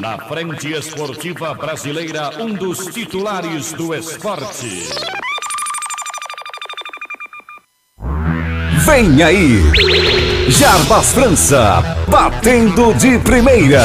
Na frente esportiva brasileira, um dos titulares do esporte. Vem aí! Jarbas França, batendo de primeira.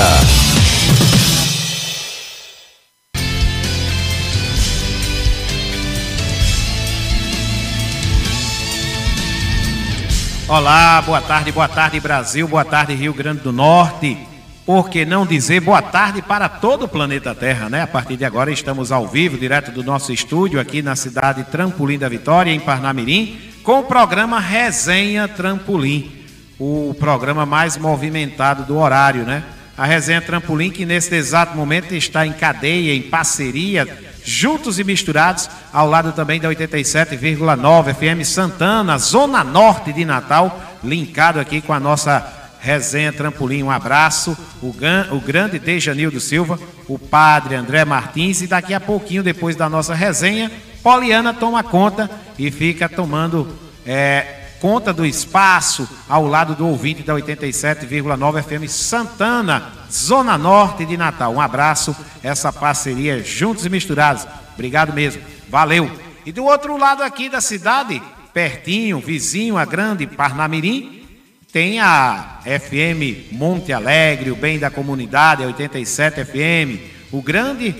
Olá, boa tarde, boa tarde Brasil, boa tarde Rio Grande do Norte. Por que não dizer boa tarde para todo o planeta Terra, né? A partir de agora estamos ao vivo, direto do nosso estúdio aqui na cidade Trampolim da Vitória, em Parnamirim, com o programa Resenha Trampolim, o programa mais movimentado do horário, né? A Resenha Trampolim que neste exato momento está em cadeia, em parceria, juntos e misturados, ao lado também da 87,9 FM Santana, Zona Norte de Natal, linkado aqui com a nossa Resenha Trampolim. Um abraço, o, o grande Dejanildo Silva, o padre André Martins, e daqui a pouquinho, depois da nossa resenha, Poliana toma conta e fica tomando é, conta do espaço ao lado do ouvinte da 87,9 FM Santana, Zona Norte de Natal. Um abraço, essa parceria juntos e misturados. Obrigado mesmo. Valeu. E do outro lado aqui da cidade, pertinho, vizinho, a grande Parnamirim, tem a FM Monte Alegre, o bem da comunidade, a 87 FM, o grande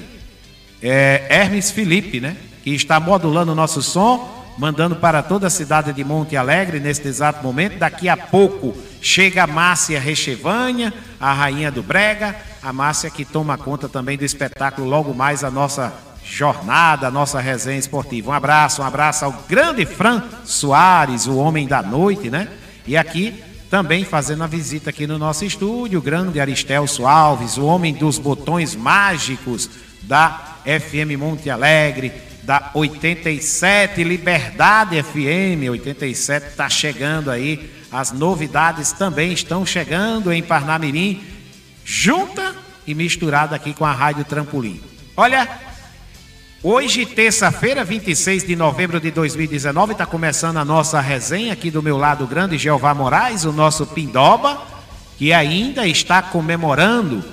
é, Hermes Felipe, né? Que está modulando o nosso som mandando para toda a cidade de Monte Alegre neste exato momento. Daqui a pouco chega a Márcia Rechevânia, a rainha do Brega, a Márcia que toma conta também do espetáculo logo mais a nossa jornada, a nossa resenha esportiva. Um abraço, um abraço ao grande Fran Soares, o homem da noite, né? E aqui também fazendo a visita aqui no nosso estúdio, o grande Aristelso Alves, o homem dos botões mágicos da FM Monte Alegre, da 87 Liberdade FM 87 está chegando aí. As novidades também estão chegando em Parnamirim, junta e misturada aqui com a Rádio Trampolim. Olha, hoje, terça-feira, 26 de novembro de 2019, está começando a nossa resenha aqui do meu lado grande, Jeová Moraes, o nosso Pindoba, que ainda está comemorando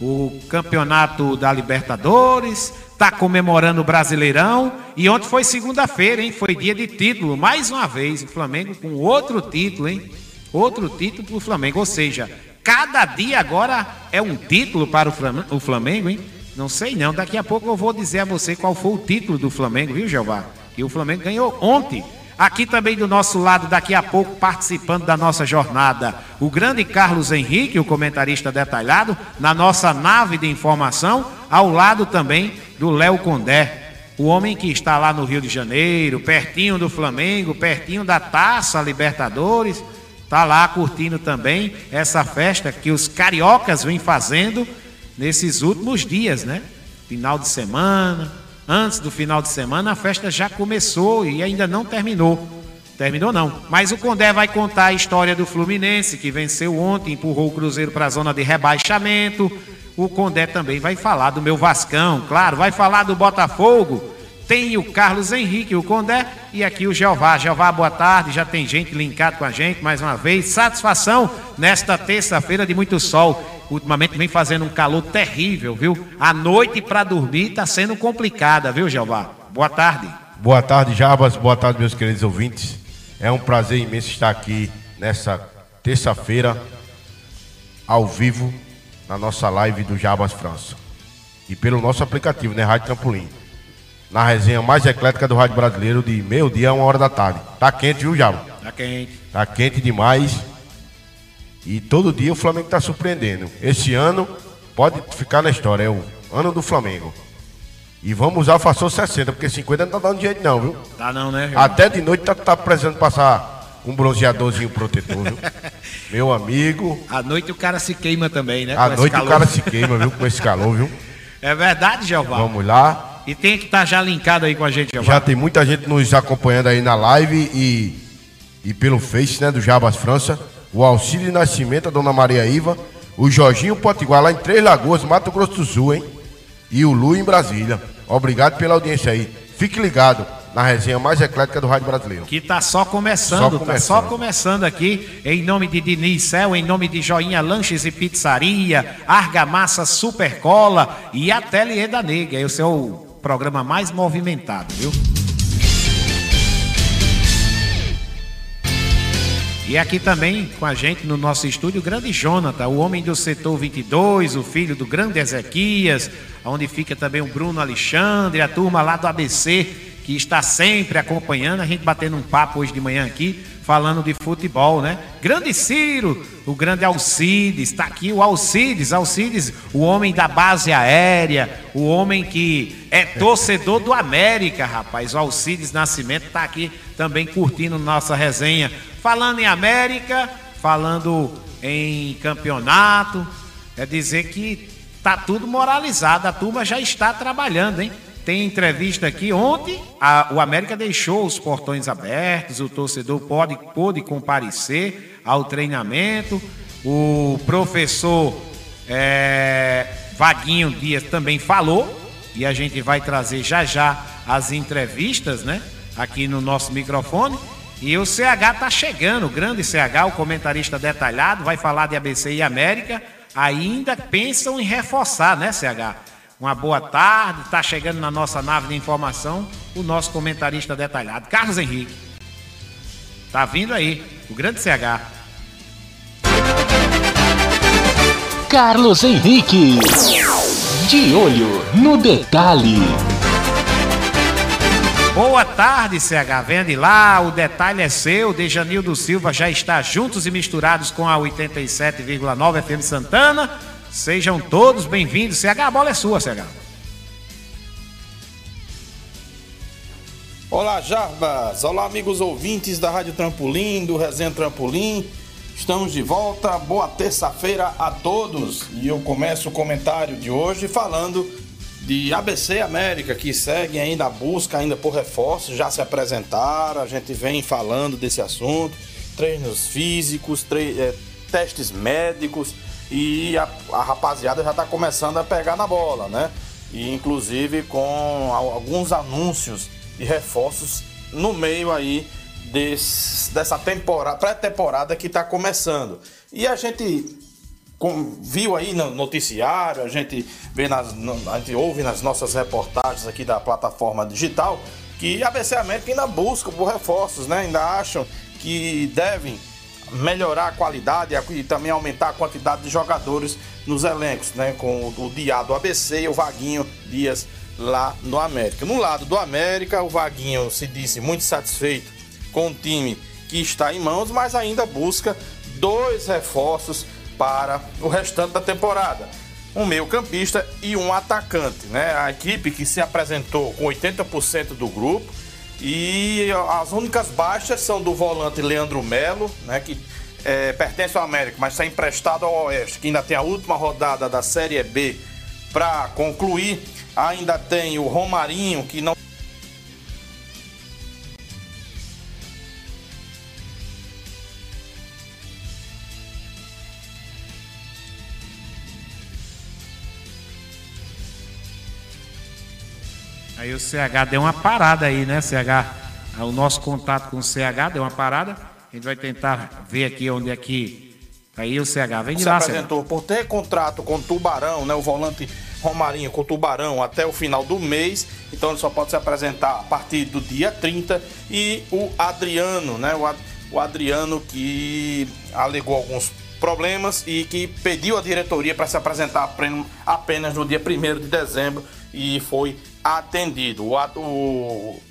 o campeonato da Libertadores, está comemorando o Brasileirão. E ontem foi segunda-feira, hein? Foi dia de título, mais uma vez, o Flamengo com outro título, hein? Outro título para o Flamengo. Ou seja, cada dia agora é um título para o Flamengo, hein? Não sei não, daqui a pouco eu vou dizer a você qual foi o título do Flamengo, viu, Jeová? Que o Flamengo ganhou ontem. Aqui também do nosso lado, daqui a pouco, participando da nossa jornada, o grande Carlos Henrique, o comentarista detalhado, na nossa nave de informação, ao lado também do Léo Condé, o homem que está lá no Rio de Janeiro, pertinho do Flamengo, pertinho da Taça Libertadores, está lá curtindo também essa festa que os cariocas vêm fazendo nesses últimos dias, né? Final de semana, antes do final de semana, a festa já começou e ainda não terminou. Terminou não. Mas o Condé vai contar a história do Fluminense, que venceu ontem, empurrou o Cruzeiro para a zona de rebaixamento o Condé também vai falar do meu Vascão, claro, vai falar do Botafogo. Tem o Carlos Henrique, o Condé, e aqui o Jeová. Jeová, boa tarde. Já tem gente linkado com a gente mais uma vez. Satisfação nesta terça-feira de muito sol. Ultimamente vem fazendo um calor terrível, viu? A noite para dormir está sendo complicada, viu, Jeová? Boa tarde. Boa tarde, Jabas. Boa tarde, meus queridos ouvintes. É um prazer imenso estar aqui nessa terça-feira, ao vivo, na nossa live do Jabas França. E pelo nosso aplicativo, né? Rádio Trampolim. Na resenha mais eclética do Rádio Brasileiro, de meio-dia a uma hora da tarde. Tá quente, viu, Jabas? Tá quente. Tá quente demais. E todo dia o Flamengo tá surpreendendo. Esse ano, pode ficar na história, é o ano do Flamengo. E vamos usar o fator 60, porque 50 não tá dando jeito não, viu? Tá não, né? Até de noite tá, tá precisando passar um bronzeadorzinho protetor, viu? Meu amigo. À noite o cara se queima também, né? À noite o cara se queima, viu? Com esse calor, viu? É verdade, Jeová. Vamos lá. E tem que estar tá já linkado aí com a gente, Jeová. Já tem muita gente nos acompanhando aí na live e, e pelo Face, né? Do Jabas França. O Auxílio Nascimento, a Dona Maria Iva. O Jorginho Potiguar, lá em Três Lagoas, Mato Grosso do Sul, hein? E o Lu em Brasília. Obrigado pela audiência aí. Fique ligado. na resenha mais eclética do Rádio Brasileiro. Que tá só começando, Só tá começando. só começando aqui, em nome de Diniz Cel, em nome de Joinha Lanches e Pizzaria, Argamassa Supercola e Ateliê da Nega. Esse é o programa mais movimentado, viu? E aqui também com a gente no nosso estúdio, o grande Jonathan, o homem do setor 22, o filho do grande Ezequias, onde fica também o Bruno Alexandre, a turma lá do ABC, que está sempre acompanhando, a gente batendo um papo hoje de manhã aqui, falando de futebol, né? Grande Ciro, o grande Alcides, está aqui o Alcides, Alcides, o homem da base aérea, o homem que é torcedor do América, rapaz. O Alcides Nascimento está aqui também curtindo nossa resenha. Falando em América, falando em campeonato, é dizer que tá tudo moralizado, a turma já está trabalhando, hein? Tem entrevista aqui ontem, a- o América deixou os portões abertos, o torcedor pode, pôde comparecer ao treinamento, o professor é, Vaguinho Dias também falou, e a gente vai trazer já já as entrevistas, né? Aqui no nosso microfone. E o CH tá chegando, o grande CH, o comentarista detalhado, vai falar de ABC e América. Ainda pensam em reforçar, né, CH? Uma boa tarde, tá chegando na nossa nave de informação o nosso comentarista detalhado, Carlos Henrique. Tá vindo aí, o grande CH. Carlos Henrique. De olho no detalhe. Boa tarde, CH. Venha de lá, o detalhe é seu. Dejanildo Silva já está juntos e misturados com a 87,9 FM Santana. Sejam todos bem-vindos. CH, a bola é sua, CH. Olá, Jarbas! Olá, amigos ouvintes da Rádio Trampolim, do Resenha Trampolim. Estamos de volta. Boa terça-feira a todos. E eu começo o comentário de hoje falando de ABC América, que segue ainda a busca ainda por reforços, já se apresentaram, a gente vem falando desse assunto, treinos físicos, tre- eh, testes médicos e a, a rapaziada já está começando a pegar na bola, né? E inclusive com al- alguns anúncios de reforços no meio aí desse- dessa temporada, pré-temporada que está começando. E a gente viu aí no noticiário, a gente vê nas, a gente ouve nas nossas reportagens aqui da plataforma digital que a ABC América ainda busca por reforços, né? Ainda acham que devem melhorar a qualidade e também aumentar a quantidade de jogadores nos elencos, né? Com o, o Diá do ABC e o Vaguinho Dias lá no América. No lado do América, o Vaguinho se disse muito satisfeito com o time que está em mãos, mas ainda busca dois reforços para o restante da temporada. Um meio-campista e um atacante, né? A equipe que se apresentou com 80% do grupo e as únicas baixas são do volante Leandro Melo, né? Que é, pertence ao América, mas está emprestado ao Oeste, que ainda tem a última rodada da Série B para concluir. Ainda tem o Romarinho, que não Aí o CH deu uma parada aí, né, CH? O nosso contato com o CH deu uma parada. A gente vai tentar ver aqui onde é que. Tá Aí o CH vem de se lá, CH. apresentou por ter contrato com o Tubarão, né? O volante Romarinho com o Tubarão até o final do mês. Então ele só pode se apresentar a partir do dia 30. E o Adriano, né? O, Ad- o Adriano que alegou alguns problemas e que pediu a diretoria para se apresentar apenas no dia 1 de dezembro e foi atendido. O, o,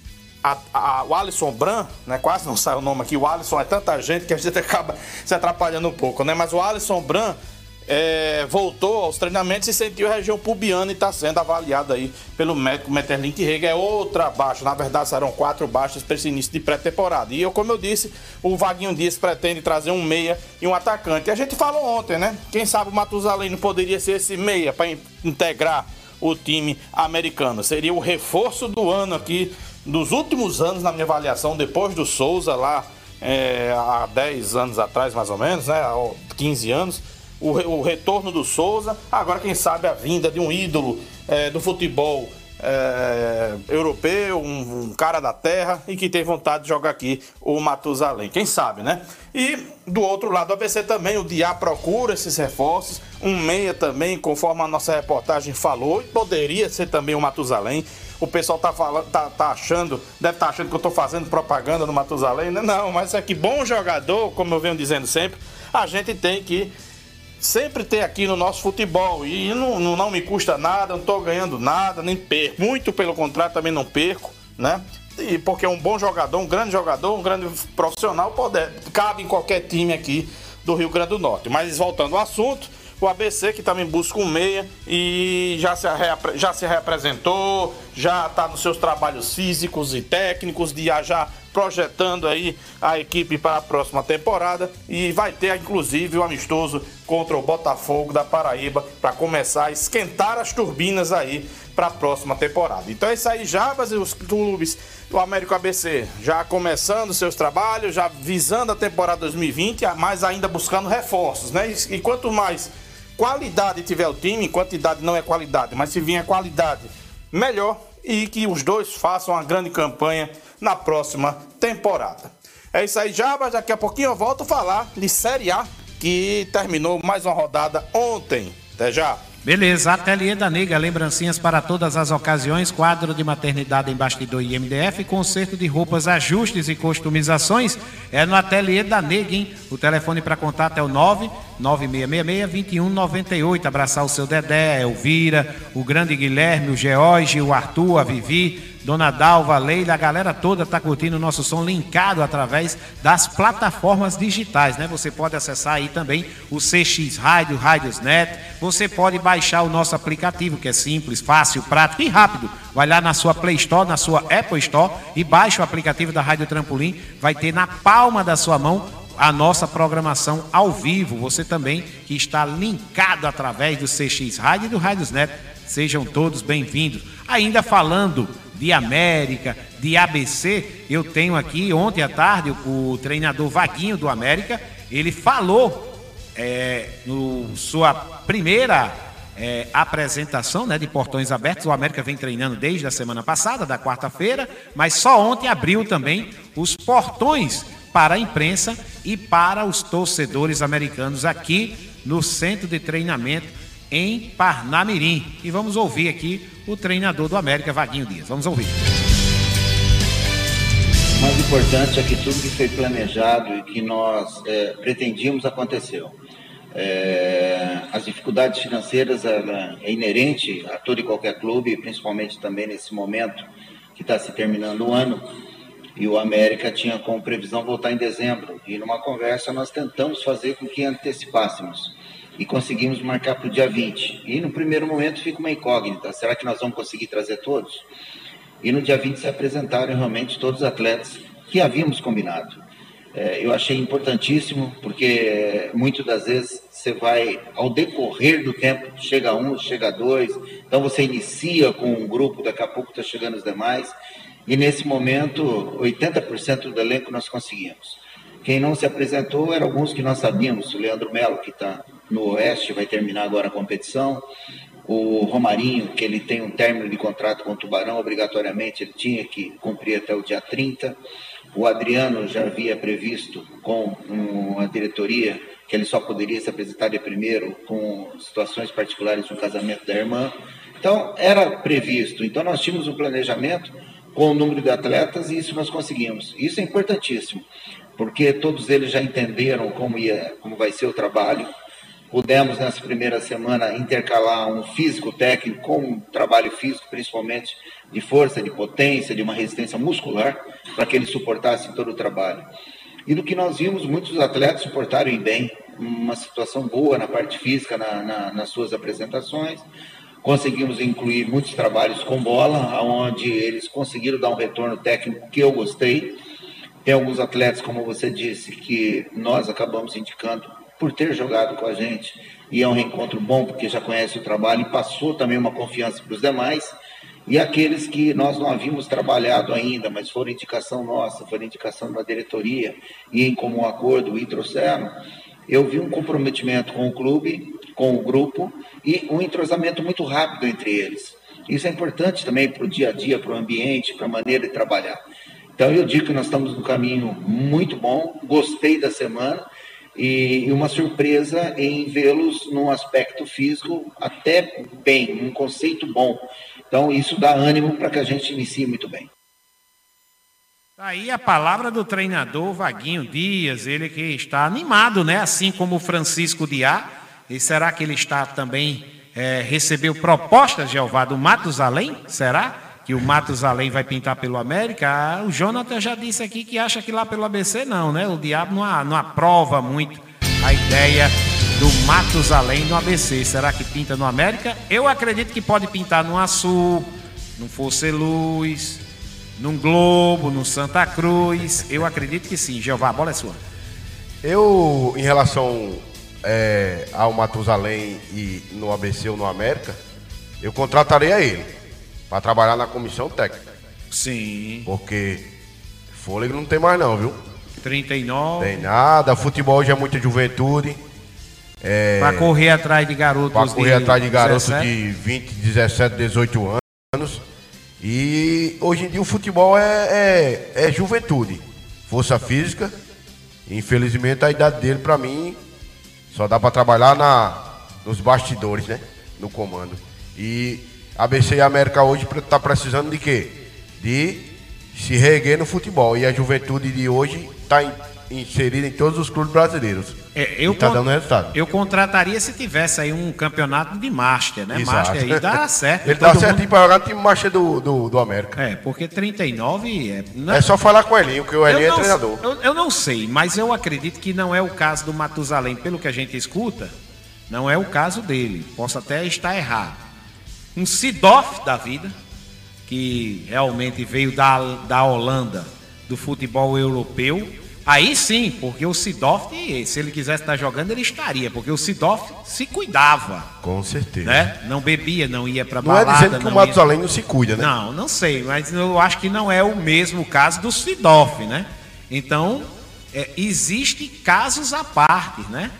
a- a- o Alisson Bran, né? Quase não sai o nome aqui. O Alisson é tanta gente que a gente acaba se atrapalhando um pouco, né? Mas o Alisson Bran é, voltou aos treinamentos e sentiu a região pubiana e está sendo avaliado aí pelo médico Meterlink Rega. É outra baixa. Na verdade, serão quatro baixas para esse início de pré-temporada. E eu, como eu disse, o Vaguinho Dias pretende trazer um meia e um atacante. E a gente falou ontem, né? Quem sabe o Matusalém não poderia ser esse meia para integrar o time americano. Seria o reforço do ano aqui, dos últimos anos, na minha avaliação, depois do Souza lá é, há 10 anos atrás, mais ou menos, né? Há 15 anos. O, o retorno do Souza, agora quem sabe a vinda de um ídolo é, do futebol é, europeu, um, um, cara da terra e que tem vontade de jogar aqui o Matusalém. Quem sabe, né? E do outro lado, o ABC também, o Diá procura esses reforços. Um meia também, conforme a nossa reportagem falou, e poderia ser também o Matusalém. O pessoal tá, falando, tá, tá achando, deve estar tá achando que eu tô fazendo propaganda no Matusalém. Né? Não, mas é que bom jogador, como eu venho dizendo sempre, a gente tem que sempre ter aqui no nosso futebol. E não, não me custa nada, não estou ganhando nada, nem perco. Muito pelo contrário, também não perco, né? E porque é um bom jogador, um grande jogador, um grande profissional, pode, cabe em qualquer time aqui do Rio Grande do Norte. Mas voltando ao assunto, o ABC que também busca um meia e já se, já se representou, já está nos seus trabalhos físicos e técnicos, de já projetando aí a equipe para a próxima temporada e vai ter inclusive o amistoso contra o Botafogo da Paraíba para começar a esquentar as turbinas aí para a próxima temporada. Então é isso aí, Jabas e os clubes do Américo ABC já começando seus trabalhos, já visando a temporada 2020, mas ainda buscando reforços, né? E quanto mais qualidade tiver o time, quantidade não é qualidade, mas se vier qualidade, melhor e que os dois façam uma grande campanha na próxima temporada. É isso aí, Jabas. Daqui a pouquinho eu volto a falar de Série A, que terminou mais uma rodada ontem. Até já. Beleza, Ateliê da Nega, lembrancinhas para todas as ocasiões, quadro de maternidade em bastidor e MDF, conserto de roupas, ajustes e customizações, é no Ateliê da Nega, hein? O telefone para contato é o 99666-2198, abraçar o seu Dedé, Elvira, o grande Guilherme, o George, o Arthur, a Vivi, Dona Dalva, Leila, a galera toda está curtindo o nosso som linkado através das plataformas digitais, né? Você pode acessar aí também o CX Rádio, Rádiosnet. Você pode baixar o nosso aplicativo, que é simples, fácil, prático e rápido. Vai lá na sua Play Store, na sua Apple Store e baixa o aplicativo da Rádio Trampolim. Vai ter na palma da sua mão a nossa programação ao vivo. Você também que está linkado através do CX Rádio e do Rádiosnet. Sejam todos bem-vindos. Ainda falando de América, de ABC. Eu tenho aqui ontem à tarde o treinador Vaguinho do América. Ele falou é, no sua primeira é, apresentação né, de portões abertos. O América vem treinando desde a semana passada, da quarta-feira, mas só ontem abriu também os portões para a imprensa e para os torcedores americanos aqui no centro de treinamento em Parnamirim. E vamos ouvir aqui o treinador do América, Vaguinho Dias. Vamos ouvir. O mais importante é que tudo que foi planejado e que nós é, pretendíamos aconteceu. É, as dificuldades financeiras é, é inerente a todo e qualquer clube, principalmente também nesse momento que está se terminando o ano. E o América tinha como previsão voltar em dezembro. E numa conversa nós tentamos fazer com que antecipássemos e conseguimos marcar para o dia 20. E no primeiro momento fica uma incógnita: será que nós vamos conseguir trazer todos? E no dia 20 se apresentaram realmente todos os atletas que havíamos combinado. É, eu achei importantíssimo, porque muitas das vezes você vai, ao decorrer do tempo, chega um, chega dois, então você inicia com um grupo, daqui a pouco está chegando os demais, e nesse momento, 80% do elenco nós conseguimos. Quem não se apresentou eram alguns que nós sabíamos, o Leandro Melo, que está no Oeste, vai terminar agora a competição. O Romarinho, que ele tem um término de contrato com o Tubarão, obrigatoriamente ele tinha que cumprir até o dia 30. O Adriano já havia previsto com uma diretoria que ele só poderia se apresentar de primeiro com situações particulares no casamento da irmã. Então, era previsto. Então, nós tínhamos um planejamento com o número de atletas e isso nós conseguimos. Isso é importantíssimo, porque todos eles já entenderam como, ia, como vai ser o trabalho, Pudemos, nessa primeira semana, intercalar um físico técnico com um trabalho físico, principalmente de força, de potência, de uma resistência muscular, para que eles suportassem todo o trabalho. E do que nós vimos, muitos atletas suportaram bem, uma situação boa na parte física, na, na, nas suas apresentações. Conseguimos incluir muitos trabalhos com bola, onde eles conseguiram dar um retorno técnico que eu gostei. Tem alguns atletas, como você disse, que nós acabamos indicando por ter jogado com a gente. E é um reencontro bom, porque já conhece o trabalho e passou também uma confiança para os demais. E aqueles que nós não havíamos trabalhado ainda, mas foram indicação nossa, foram indicação da diretoria e em comum acordo e trouxeram, eu vi um comprometimento com o clube, com o grupo e um entrosamento muito rápido entre eles. Isso é importante também para o dia a dia, para o ambiente, para a maneira de trabalhar. Então eu digo que nós estamos no caminho muito bom, gostei da semana e uma surpresa em vê-los num aspecto físico até bem, um conceito bom. Então isso dá ânimo para que a gente inicie muito bem. Aí a palavra do treinador Vaguinho Dias, ele que está animado, né? Assim como o Francisco Diá. E será que ele está também é, recebeu propostas, Jeová, do Matos Além? Será que o Matos Além vai pintar pelo América? O Jonathan já disse aqui que acha que lá pelo ABC não, né? O diabo não, não aprova muito a ideia do Matos Além no ABC. Será que pinta no América? Eu acredito que pode pintar no Açul, no Força Luz num Globo, no Santa Cruz. Eu acredito que sim. Jeová, a bola é sua. Eu, em relação é, ao Matusalém e no ABC ou no América, eu contrataria ele para trabalhar na comissão técnica. Sim. Porque fôlego não tem mais não, viu? 39. Tem nada, futebol já é muita juventude. É, para correr atrás de garotos Para correr atrás de garotos 17? de 20, 17, 18 anos. E hoje em dia o futebol é, é, é juventude, força física. Infelizmente a idade dele, para mim, só dá para trabalhar na, nos bastidores, né? No comando. E ABC e América hoje está precisando de quê? De se reerguer no futebol. E a juventude de hoje está inserido em todos os clubes brasileiros. É, eu tá dando resultado. Eu contrataria se tivesse aí um campeonato de Master, né? Exato. Master aí dá certo. Ele dá certo mundo... para jogar no time Master do, do, do, América. É, porque 39 é. Não... É só falar com o Elinho, que o Elinho é treinador. Eu, eu, não sei, mas eu acredito que não é o caso do Matusalém, pelo que a gente escuta, não é o caso dele. Posso até estar errado. Um Sidoff da vida, que realmente veio da, da Holanda, do futebol europeu Aí sim, porque o Sidoff, se ele quisesse estar jogando, ele estaria, porque o Sidoff se cuidava. Com certeza. Né? Não bebia, não ia para balada. Não é dizendo que o Matusalém não se cuida, né? Não, não sei, mas eu acho que não é o mesmo caso do Sidoff, né? Então, é, existe casos à parte, né?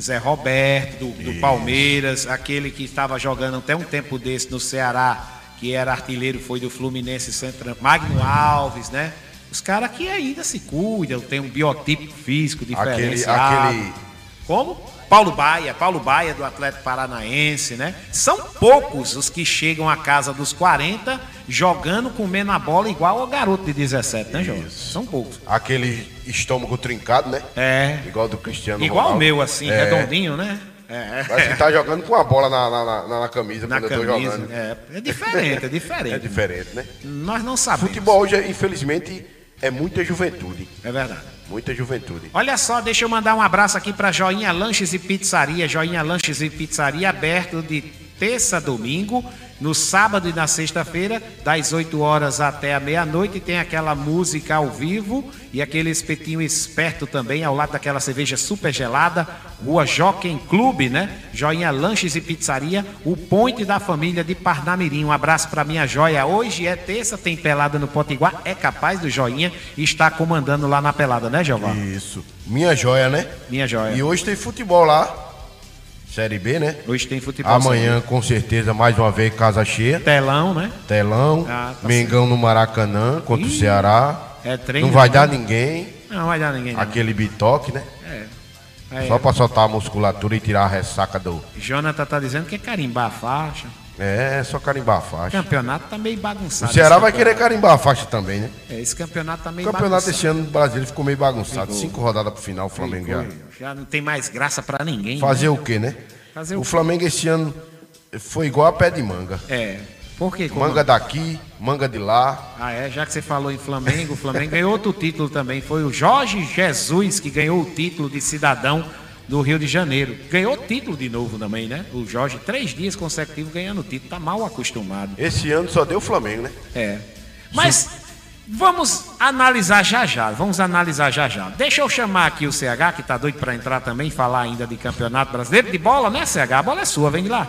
Zé Roberto, do, do Palmeiras, aquele que estava jogando até um tempo desse no Ceará, que era artilheiro, foi do Fluminense Centro, Magno Alves, né? Os caras que ainda se cuidam, tem um biotipo físico diferenciado. Aquele, aquele... Como? Paulo Baia, Paulo Baia do Atlético Paranaense, né? São poucos os que chegam à casa dos 40 jogando, comendo a bola igual ao garoto de 17, né, João? São poucos. Aquele estômago trincado, né? É. Igual do Cristiano Igual Ronaldo. o meu, assim, é. redondinho, né? É. Parece que tá jogando com a bola na, na, na, na camisa na quando camisa, eu tô jogando. É, é diferente, é diferente. é diferente, né? Nós não sabemos. Futebol hoje, infelizmente é muita juventude. É verdade. Muita juventude. Olha só, deixa eu mandar um abraço aqui para Joinha Lanches e Pizzaria. Joinha Lanches e Pizzaria aberto de terça a domingo no sábado e na sexta-feira, das 8 horas até a meia-noite, tem aquela música ao vivo e aquele espetinho esperto também, ao lado daquela cerveja super gelada, Rua Jockey Clube, né? Joinha Lanches e Pizzaria, o ponte da família de Parnamirim. Um abraço para minha joia. Hoje é terça, tem pelada no Potiguar, é capaz do Joinha estar comandando lá na pelada, né, Giovanni? Isso. Minha joia, né? Minha joia. E hoje tem futebol lá. Série B, né? Hoje tem futebol. Amanhã, com certeza, mais uma vez, casa cheia. Telão, né? Telão. Ah, tá Mengão certo. no Maracanã contra Ih, o Ceará. É treino. Não vai dar ninguém. Não vai dar ninguém. Não. Aquele bitoque, né? É. é. Só pra soltar a musculatura e tirar a ressaca do. Jonathan tá dizendo que é carimbar a faixa. É, é só carimbar a faixa. O campeonato tá meio bagunçado. O Ceará vai querer carimbar a faixa também, né? É, esse campeonato tá meio bagunçado. O campeonato bagunçado. ano no Brasil ficou meio bagunçado. Ficou. Cinco rodadas pro final, o Flamengo já. Já não tem mais graça para ninguém. Fazer né? o quê, né? Fazer o, o Flamengo esse ano foi igual a pé de manga. É. Por quê? Como... Manga daqui, manga de lá. Ah, é? Já que você falou em Flamengo, o Flamengo ganhou outro título também. Foi o Jorge Jesus que ganhou o título de cidadão do Rio de Janeiro. Ganhou título de novo também, né? O Jorge, três dias consecutivos ganhando título. Tá mal acostumado. Esse ano só deu o Flamengo, né? É. Mas Vamos analisar já já, vamos analisar já já. Deixa eu chamar aqui o CH, que está doido para entrar também, falar ainda de Campeonato Brasileiro de Bola, né, CH? A bola é sua, vem de lá.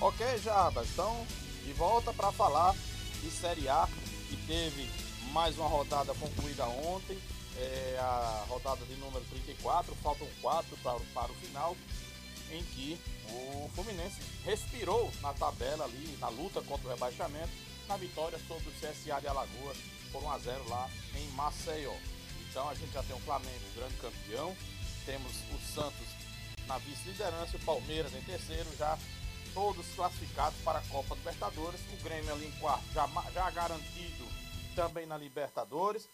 Ok, Jarbas, então, de volta para falar de Série A, que teve mais uma rodada concluída ontem, é a rodada de número 34, faltam quatro para, para o final. em que o Fluminense respirou na tabela ali, na luta contra o rebaixamento, na vitória sobre o CSA de Alagoas por 1 a 0 lá em Maceió. Então a gente já tem o Flamengo, grande campeão, temos o Santos na vice-liderança, o Palmeiras em terceiro, já todos classificados para a Copa Libertadores, o Grêmio ali em quarto, já, já garantido também na Libertadores,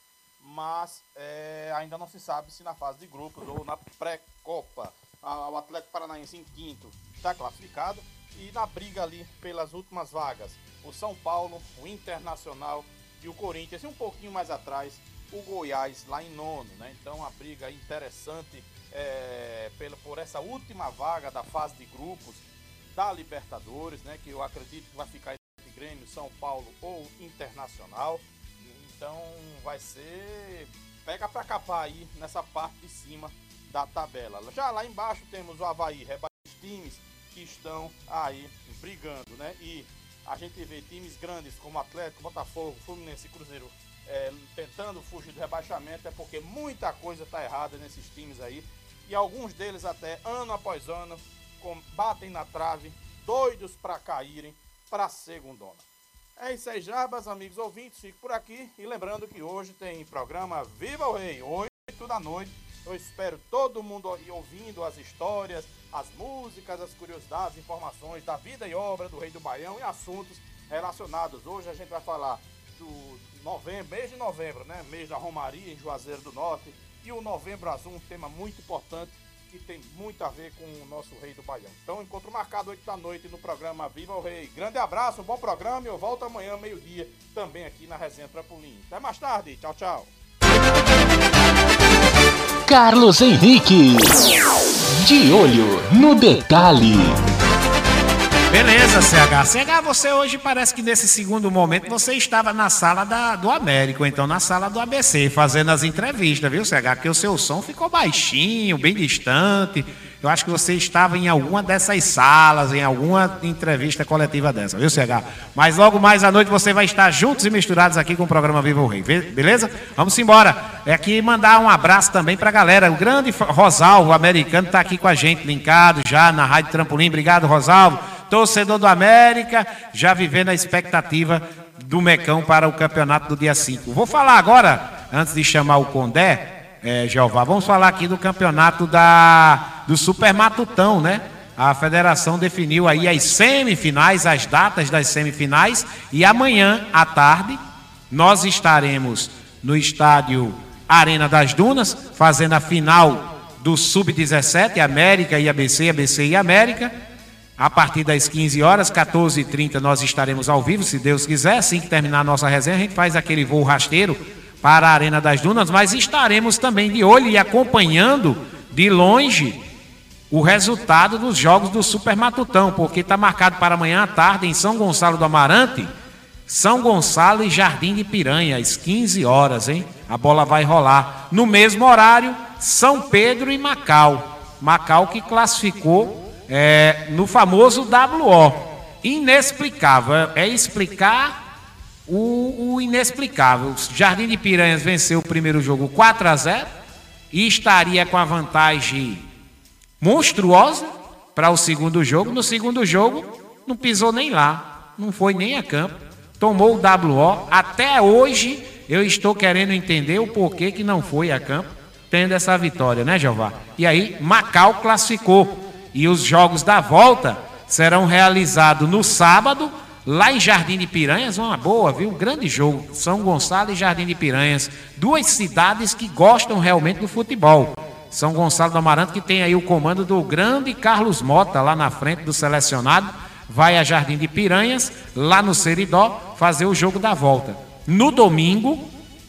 mas é, ainda não se sabe se na fase de grupos ou na pré-copa. O Atlético Paranaense em quinto está classificado e na briga ali pelas últimas vagas, o São Paulo, o Internacional e o Corinthians, e um pouquinho mais atrás, o Goiás lá em nono, né? Então a briga interessante é, pela, por essa última vaga da fase de grupos da Libertadores, né? Que eu acredito que vai ficar entre Grêmio, São Paulo ou Internacional. Então vai ser pega para capar aí nessa parte de cima da tabela. Já lá embaixo temos o Havaí, rebaixados times que estão aí brigando, né? E a gente vê times grandes como Atlético, Botafogo, Fluminense e Cruzeiro é, tentando fugir do rebaixamento, é porque muita coisa está errada nesses times aí. E alguns deles até ano após ano batem na trave, doidos para caírem para a segundona. É isso aí, Jarbas, amigos ouvintes, fico por aqui. E lembrando que hoje tem programa Viva o Rei, 8 da noite. Eu espero todo mundo ouvindo as histórias, as músicas, as curiosidades, informações da vida e obra do Rei do Baião e assuntos relacionados. Hoje a gente vai falar do novembro, mês de novembro, né? Mês da Romaria em Juazeiro do Norte. E o Novembro Azul, um tema muito importante que tem muito a ver com o nosso Rei do Baião. Então, encontro marcado 8 da noite no programa Viva o Rei. Grande abraço, bom programa eu volto amanhã, meio-dia, também aqui na Resenha Trampolim. Até mais tarde, tchau, tchau. Carlos Henrique. De olho no detalhe. Beleza, CH. CH, você hoje parece que nesse segundo momento você estava na sala da, do Américo, então na sala do ABC, fazendo as entrevistas, viu, CH? Porque o seu som ficou baixinho, bem distante. Eu acho que você estava em alguma dessas salas, em alguma entrevista coletiva dessa, viu, CH? Mas logo mais à noite você vai estar juntos e misturados aqui com o programa Viva o Rei, beleza? Vamos embora. É aqui mandar um abraço também para a galera. O grande Rosalvo, americano, está aqui com a gente, linkado já na Rádio Trampolim. Obrigado, Rosalvo. Torcedor do América, já vivendo a expectativa do Mecão para o campeonato do dia 5. Vou falar agora, antes de chamar o Condé, é, Jeová. Vamos falar aqui do campeonato da, do Super Matutão, né? A federação definiu aí as semifinais, as datas das semifinais, e amanhã à tarde nós estaremos no estádio Arena das Dunas, fazendo a final do Sub-17, América e ABC, ABC e América. A partir das 15 horas, 14h30, nós estaremos ao vivo, se Deus quiser. Assim que terminar a nossa resenha, a gente faz aquele voo rasteiro para a Arena das Dunas, mas estaremos também de olho e acompanhando de longe o resultado dos jogos do Super Matutão, porque está marcado para amanhã à tarde em São Gonçalo do Amarante, São Gonçalo e Jardim de Piranha, às 15 horas, hein? A bola vai rolar. No mesmo horário, São Pedro e Macau. Macau que classificou é, no famoso WO. Inexplicável. É explicar o, o inexplicável. Jardim de Piranhas venceu o primeiro jogo 4 a 0 e estaria com a vantagem monstruosa para o segundo jogo. No segundo jogo, não pisou nem lá, não foi nem a campo, tomou o WO. Até hoje eu estou querendo entender o porquê que não foi a campo, tendo essa vitória, né, Jeová? E aí, Macau classificou. E os jogos da volta serão realizados no sábado Lá em Jardim de Piranhas, uma boa, viu? Grande jogo. São Gonçalo e Jardim de Piranhas. Duas cidades que gostam realmente do futebol. São Gonçalo do Amaranto, que tem aí o comando do grande Carlos Mota, lá na frente do selecionado. Vai a Jardim de Piranhas, lá no Seridó, fazer o jogo da volta. No domingo,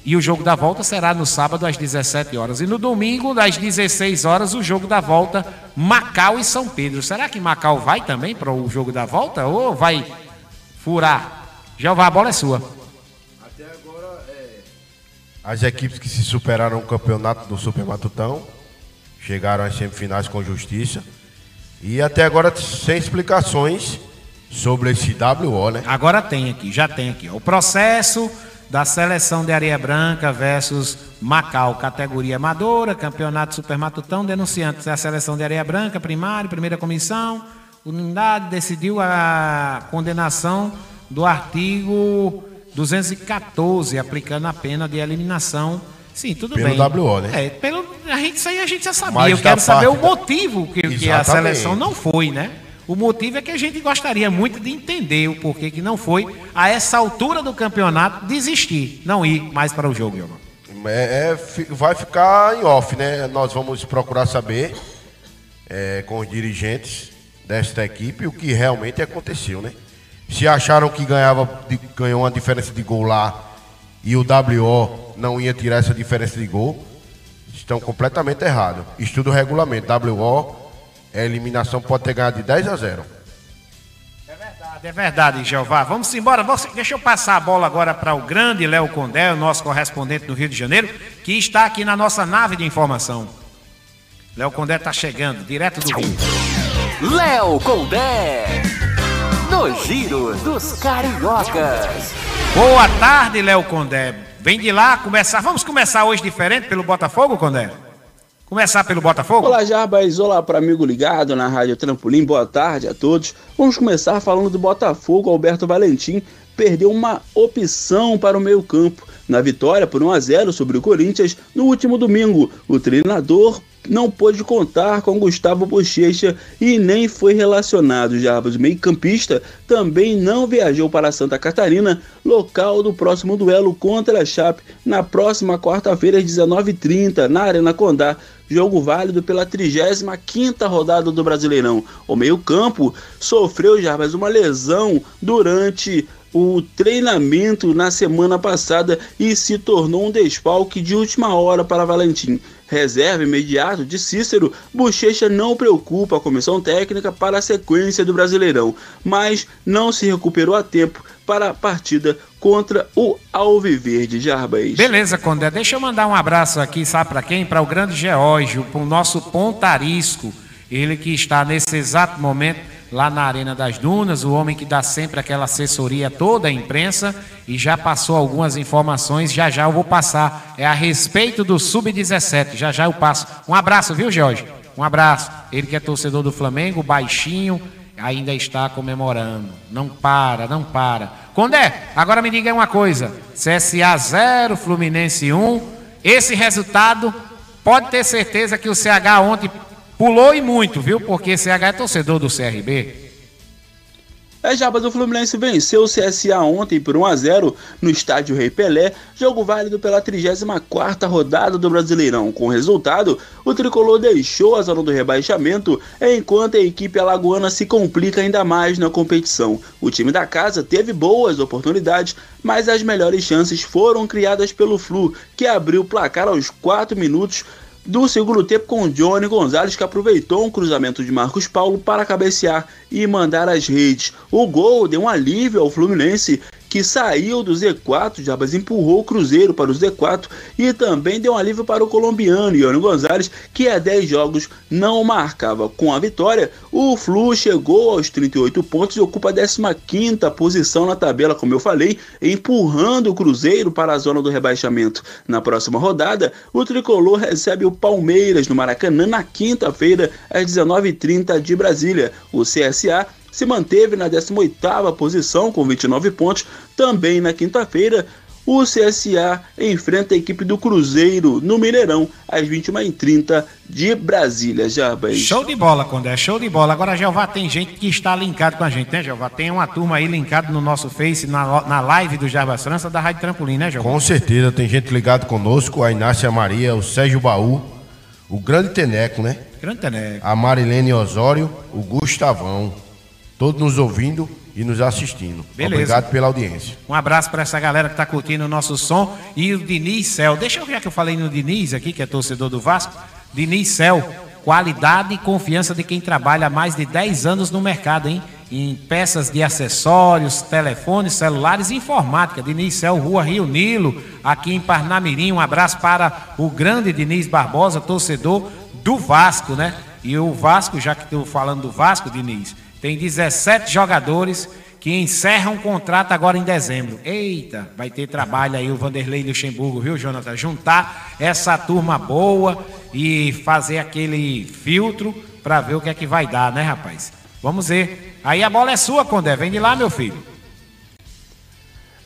e o jogo da volta será no sábado às 17 horas. E no domingo, às 16 horas, o jogo da volta, Macau e São Pedro. Será que Macau vai também para o jogo da volta? Ou vai furar. Jeová, a bola é sua. Até agora, é... As equipes que se superaram o campeonato do Super Matutão chegaram às semifinais com justiça. E até agora sem explicações sobre esse WO, né? Agora tem aqui, já tem aqui. O processo da seleção de Areia Branca versus Macau, categoria amadora, campeonato supermatutão, denunciantes a seleção de Areia Branca, primário, primeira comissão, unidade decidiu a condenação do artigo 214, aplicando a pena de eliminação. Sim, tudo Pelo bem. WO, né? É, pelo, a gente, isso aí a gente já sabia. Mas Eu quero saber o parte motivo que, que a seleção não foi, né? O motivo é que a gente gostaria muito de entender o porquê que não foi, a essa altura do campeonato, desistir, não ir mais para o jogo, Giovanni. É, é, vai ficar em off, né? Nós vamos procurar saber é, com os dirigentes desta equipe o que realmente aconteceu, né? Se acharam que ganhava, ganhou uma diferença de gol lá e o WO não ia tirar essa diferença de gol, estão completamente errados. Estuda o regulamento. WO, a eliminação pode ter ganhado de 10 a 0. É verdade, Jeová. Vamos embora. Você- Deixa eu passar a bola agora para o grande Léo Condé, o nosso correspondente do Rio de Janeiro, que está aqui na nossa nave de informação. Léo Condé está chegando, direto do Rio. Léo Condé. No Giro dos Cariocas. Boa tarde, Léo Condé. Vem de lá começar. Vamos começar hoje diferente pelo Botafogo, Condé? Começar pelo Botafogo? Olá, Jarbas. Olá para amigo ligado na Rádio Trampolim. Boa tarde a todos. Vamos começar falando do Botafogo. Alberto Valentim perdeu uma opção para o meio-campo. Na vitória por 1 a 0 sobre o Corinthians no último domingo, o treinador não pôde contar com Gustavo Bochecha e nem foi relacionado. Jarbas, o meio-campista, também não viajou para Santa Catarina, local do próximo duelo contra a Chape, na próxima quarta-feira às 19h30, na Arena Condá. Jogo válido pela 35ª rodada do Brasileirão. O meio-campo sofreu já mais uma lesão durante o treinamento na semana passada e se tornou um desfalque de última hora para Valentim. Reserva imediato de Cícero, Bochecha não preocupa a comissão técnica para a sequência do Brasileirão, mas não se recuperou a tempo para a partida contra o Alviverde Jarbas. Beleza, Condé. Deixa eu mandar um abraço aqui, sabe para quem? Para o grande Geórgio, para o nosso pontarisco. Ele que está nesse exato momento lá na Arena das Dunas, o homem que dá sempre aquela assessoria toda a imprensa e já passou algumas informações, já já eu vou passar. É a respeito do Sub-17, já já eu passo. Um abraço, viu, Jorge? Um abraço. Ele que é torcedor do Flamengo, baixinho, ainda está comemorando. Não para, não para. Condé, agora me diga uma coisa: CSA 0, Fluminense 1. Esse resultado pode ter certeza que o CH ontem pulou e muito, viu? Porque CH é torcedor do CRB. A Jabas do Fluminense venceu o CSA ontem por 1 a 0 no estádio Rei Pelé, jogo válido pela 34ª rodada do Brasileirão. Com o resultado, o tricolor deixou a zona do rebaixamento, enquanto a equipe alagoana se complica ainda mais na competição. O time da casa teve boas oportunidades, mas as melhores chances foram criadas pelo Flu, que abriu o placar aos 4 minutos do segundo tempo com Johnny Gonzalez, que aproveitou um cruzamento de Marcos Paulo para cabecear e mandar as redes. O gol deu um alívio ao Fluminense, que saiu do Z4, Jabas empurrou o Cruzeiro para o Z4 e também deu um alívio para o colombiano Johnny Gonzalez, que há 10 jogos não marcava. Com a vitória, o Flu chegou aos 38 pontos e ocupa a 15ª posição na tabela, como eu falei, empurrando o Cruzeiro para a zona do rebaixamento. Na próxima rodada, o Tricolor recebe o Palmeiras no Maracanã na quinta-feira, às 19h30 de Brasília. O CSA se manteve na 18ª posição com 29 pontos. Também na quinta-feira, o CSA enfrenta a equipe do Cruzeiro no Mineirão às 21h30 de Brasília. Jarbas. Show de bola, Condé, show de bola. Agora, Jeová, tem gente que está linkado com a gente, né, Jeová? Tem uma turma aí linkado no nosso Face, na, na live do Jarbas França, da Rádio Trampolim, né, Jeová? Com certeza, tem gente ligado conosco, a Inácia Maria, o Sérgio Baú, o grande Teneco, né? Grande Teneco. A Marilene Osório, o Gustavão. Todos nos ouvindo e nos assistindo. Beleza. Obrigado pela audiência. Um abraço para essa galera que está curtindo o nosso som. E o Diniz Cel. Deixa eu ver que eu falei no Diniz aqui, que é torcedor do Vasco. Diniz Cel. Qualidade e confiança de quem trabalha há mais de 10 anos no mercado, hein? Em peças de acessórios, telefones, celulares e informática. Diniz Cel, Rua Rio Nilo, aqui em Parnamirim. Um abraço para o grande Diniz Barbosa, torcedor do Vasco, né? E o Vasco, já que estou falando do Vasco, Diniz, tem 17 jogadores que encerra um contrato agora em dezembro. Eita, vai ter trabalho aí o Vanderlei Luxemburgo, viu, Jonathan? Juntar essa turma boa e fazer aquele filtro para ver o que é que vai dar, né, rapaz? Vamos ver. Aí a bola é sua, Condé. Vem de lá, meu filho.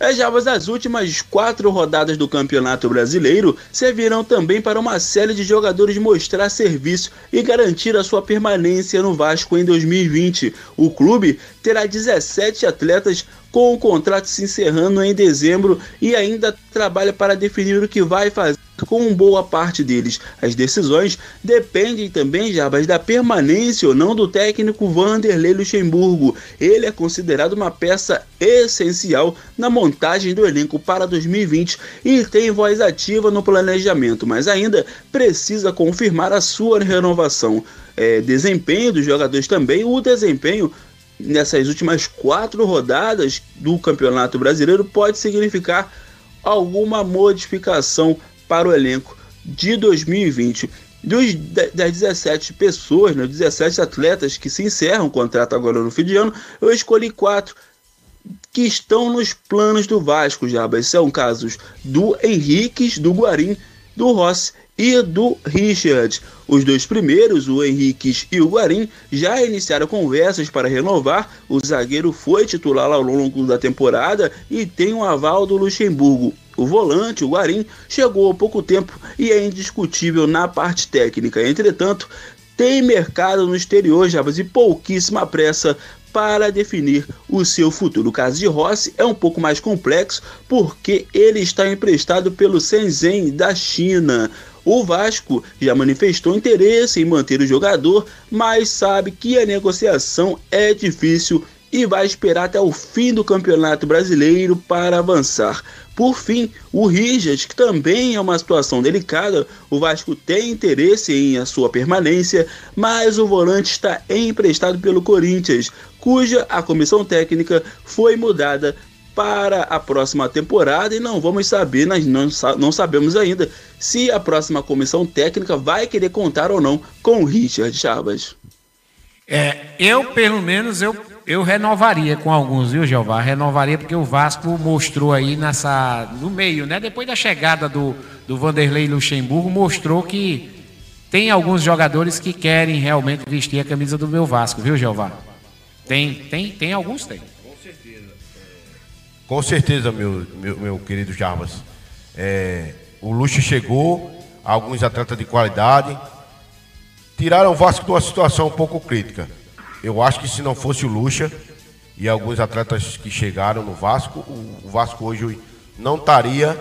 As jabas das últimas quatro rodadas do Campeonato Brasileiro servirão também para uma série de jogadores mostrar serviço e garantir a sua permanência no Vasco em 2020. O clube terá 17 atletas com o contrato se encerrando em dezembro e ainda trabalha para definir o que vai fazer com boa parte deles. As decisões dependem também, Jabas, da permanência ou não do técnico Vanderlei Luxemburgo. Ele é considerado uma peça essencial na montagem do elenco para 2020 e tem voz ativa no planejamento, mas ainda precisa confirmar a sua renovação. É, desempenho dos jogadores também, o desempenho nessas últimas quatro rodadas do Campeonato Brasileiro pode significar alguma modificação para o elenco de 2020. Dos, das 17 pessoas, né, 17 atletas que se encerram o contrato agora no fim de ano, eu escolhi quatro que estão nos planos do Vasco, já. São casos do Henriques, do Guarim, do Rossi e do Richard. Os dois primeiros, o Henriques e o Guarim, já iniciaram conversas para renovar. O zagueiro foi titular ao longo da temporada e tem um aval do Luxemburgo. O volante, o Guarim, chegou há pouco tempo e é indiscutível na parte técnica. Entretanto, tem mercado no exterior, Jabas, e pouquíssima pressa para definir o seu futuro. O caso de Rossi é um pouco mais complexo porque ele está emprestado pelo Shenzhen da China. O Vasco já manifestou interesse em manter o jogador, mas sabe que a negociação é difícil e vai esperar até o fim do Campeonato Brasileiro para avançar. Por fim, o Rijas, que também é uma situação delicada, o Vasco tem interesse em a sua permanência, mas o volante está emprestado pelo Corinthians, cuja a comissão técnica foi mudada para a próxima temporada e não vamos saber, nós não, não sabemos ainda se a próxima comissão técnica vai querer contar ou não com o Richard Chavas. É, eu pelo menos eu eu renovaria com alguns, viu, Jeová? Renovaria porque o Vasco mostrou aí nessa. no meio, né? Depois da chegada do, do Vanderlei Luxemburgo, mostrou que tem alguns jogadores que querem realmente vestir a camisa do meu Vasco, viu, Jeová? Tem, tem, tem alguns, tem. Com certeza. Com certeza, meu, meu, meu querido Jarbas. É, o Luxo chegou, alguns atletas de qualidade. Tiraram o Vasco de uma situação um pouco crítica eu acho que se não fosse o Lucha e alguns atletas que chegaram no Vasco, o Vasco hoje não estaria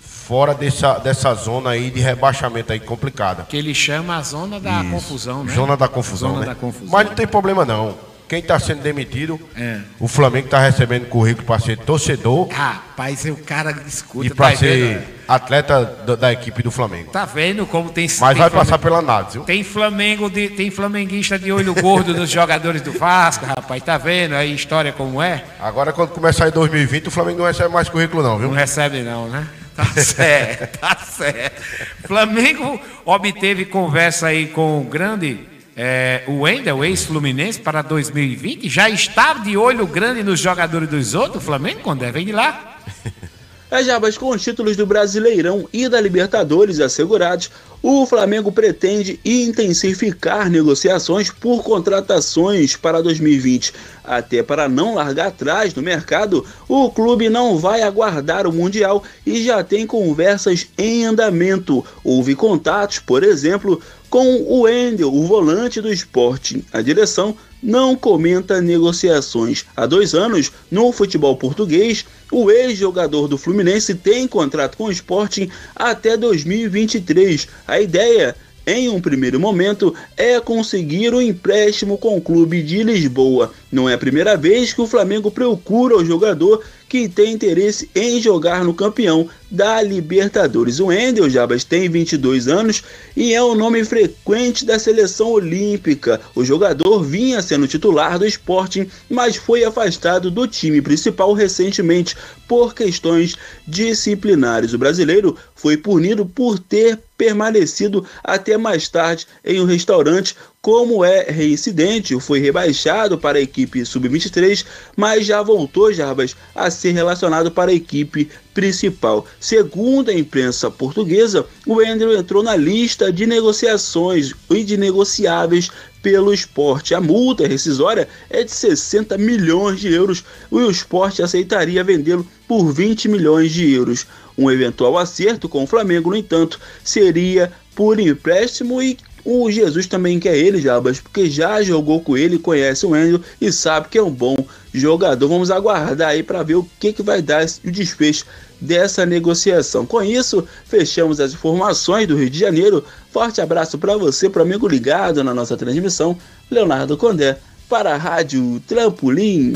fora dessa, dessa zona aí de rebaixamento aí complicada. Que ele chama a zona da Isso. confusão, né? Zona da confusão, zona né? Da confusão. Mas não tem problema não. Quem está sendo demitido, é. o Flamengo está recebendo currículo para ser torcedor. Rapaz, o cara escuta. E para tá ser vendo? atleta da, da, equipe do Flamengo. Tá vendo como tem. Mas tem vai Flamengo, passar pela análise. Viu? Tem Flamengo, de, tem flamenguista de olho gordo dos jogadores do Vasco, rapaz. Tá vendo aí história como é? Agora, quando começar em 2020, o Flamengo não recebe mais currículo, não, viu? Não recebe, não, né? Tá certo, tá certo. Flamengo obteve conversa aí com o grande é, o Wendel, ex-Fluminense, para 2020, já estava de olho grande nos jogadores dos outros, o Flamengo, quando é, vem de lá. As Jabas com os títulos do Brasileirão e da Libertadores assegurados, o Flamengo pretende intensificar negociações por contratações para 2020. Até para não largar atrás no mercado, o clube não vai aguardar o Mundial e já tem conversas em andamento. Houve contatos, por exemplo, com o Wendel, o volante do esporte. A direção não comenta negociações. Há dois anos, no futebol português, o ex-jogador do Fluminense tem contrato com o Sporting até 2023. A ideia em um primeiro momento, é conseguir o um empréstimo com o clube de Lisboa. Não é a primeira vez que o Flamengo procura o jogador que tem interesse em jogar no campeão da Libertadores. O Endel Jabas tem 22 anos e é o um nome frequente da seleção olímpica. O jogador vinha sendo titular do Sporting, mas foi afastado do time principal recentemente por questões disciplinares. O brasileiro foi punido por ter permanecido até mais tarde em um restaurante. Como é reincidente, foi rebaixado para a equipe sub-23, mas já voltou, Jarbas, a ser relacionado para a equipe principal. Segundo a imprensa portuguesa, o Andrew entrou na lista de negociações e de negociáveis pelo esporte. A multa rescisória é de 60 milhões de euros e o esporte aceitaria vendê-lo por 20 milhões de euros. Um eventual acerto com o Flamengo, no entanto, seria por empréstimo e o Jesus também quer ele, Jabas, porque já jogou com ele, conhece o Endo e sabe que é um bom jogador. Vamos aguardar aí para ver o que, que vai dar o desfecho dessa negociação. Com isso, fechamos as informações do Rio de Janeiro. Forte abraço para você, para amigo ligado na nossa transmissão, Leonardo Condé, para a Rádio Trampolim.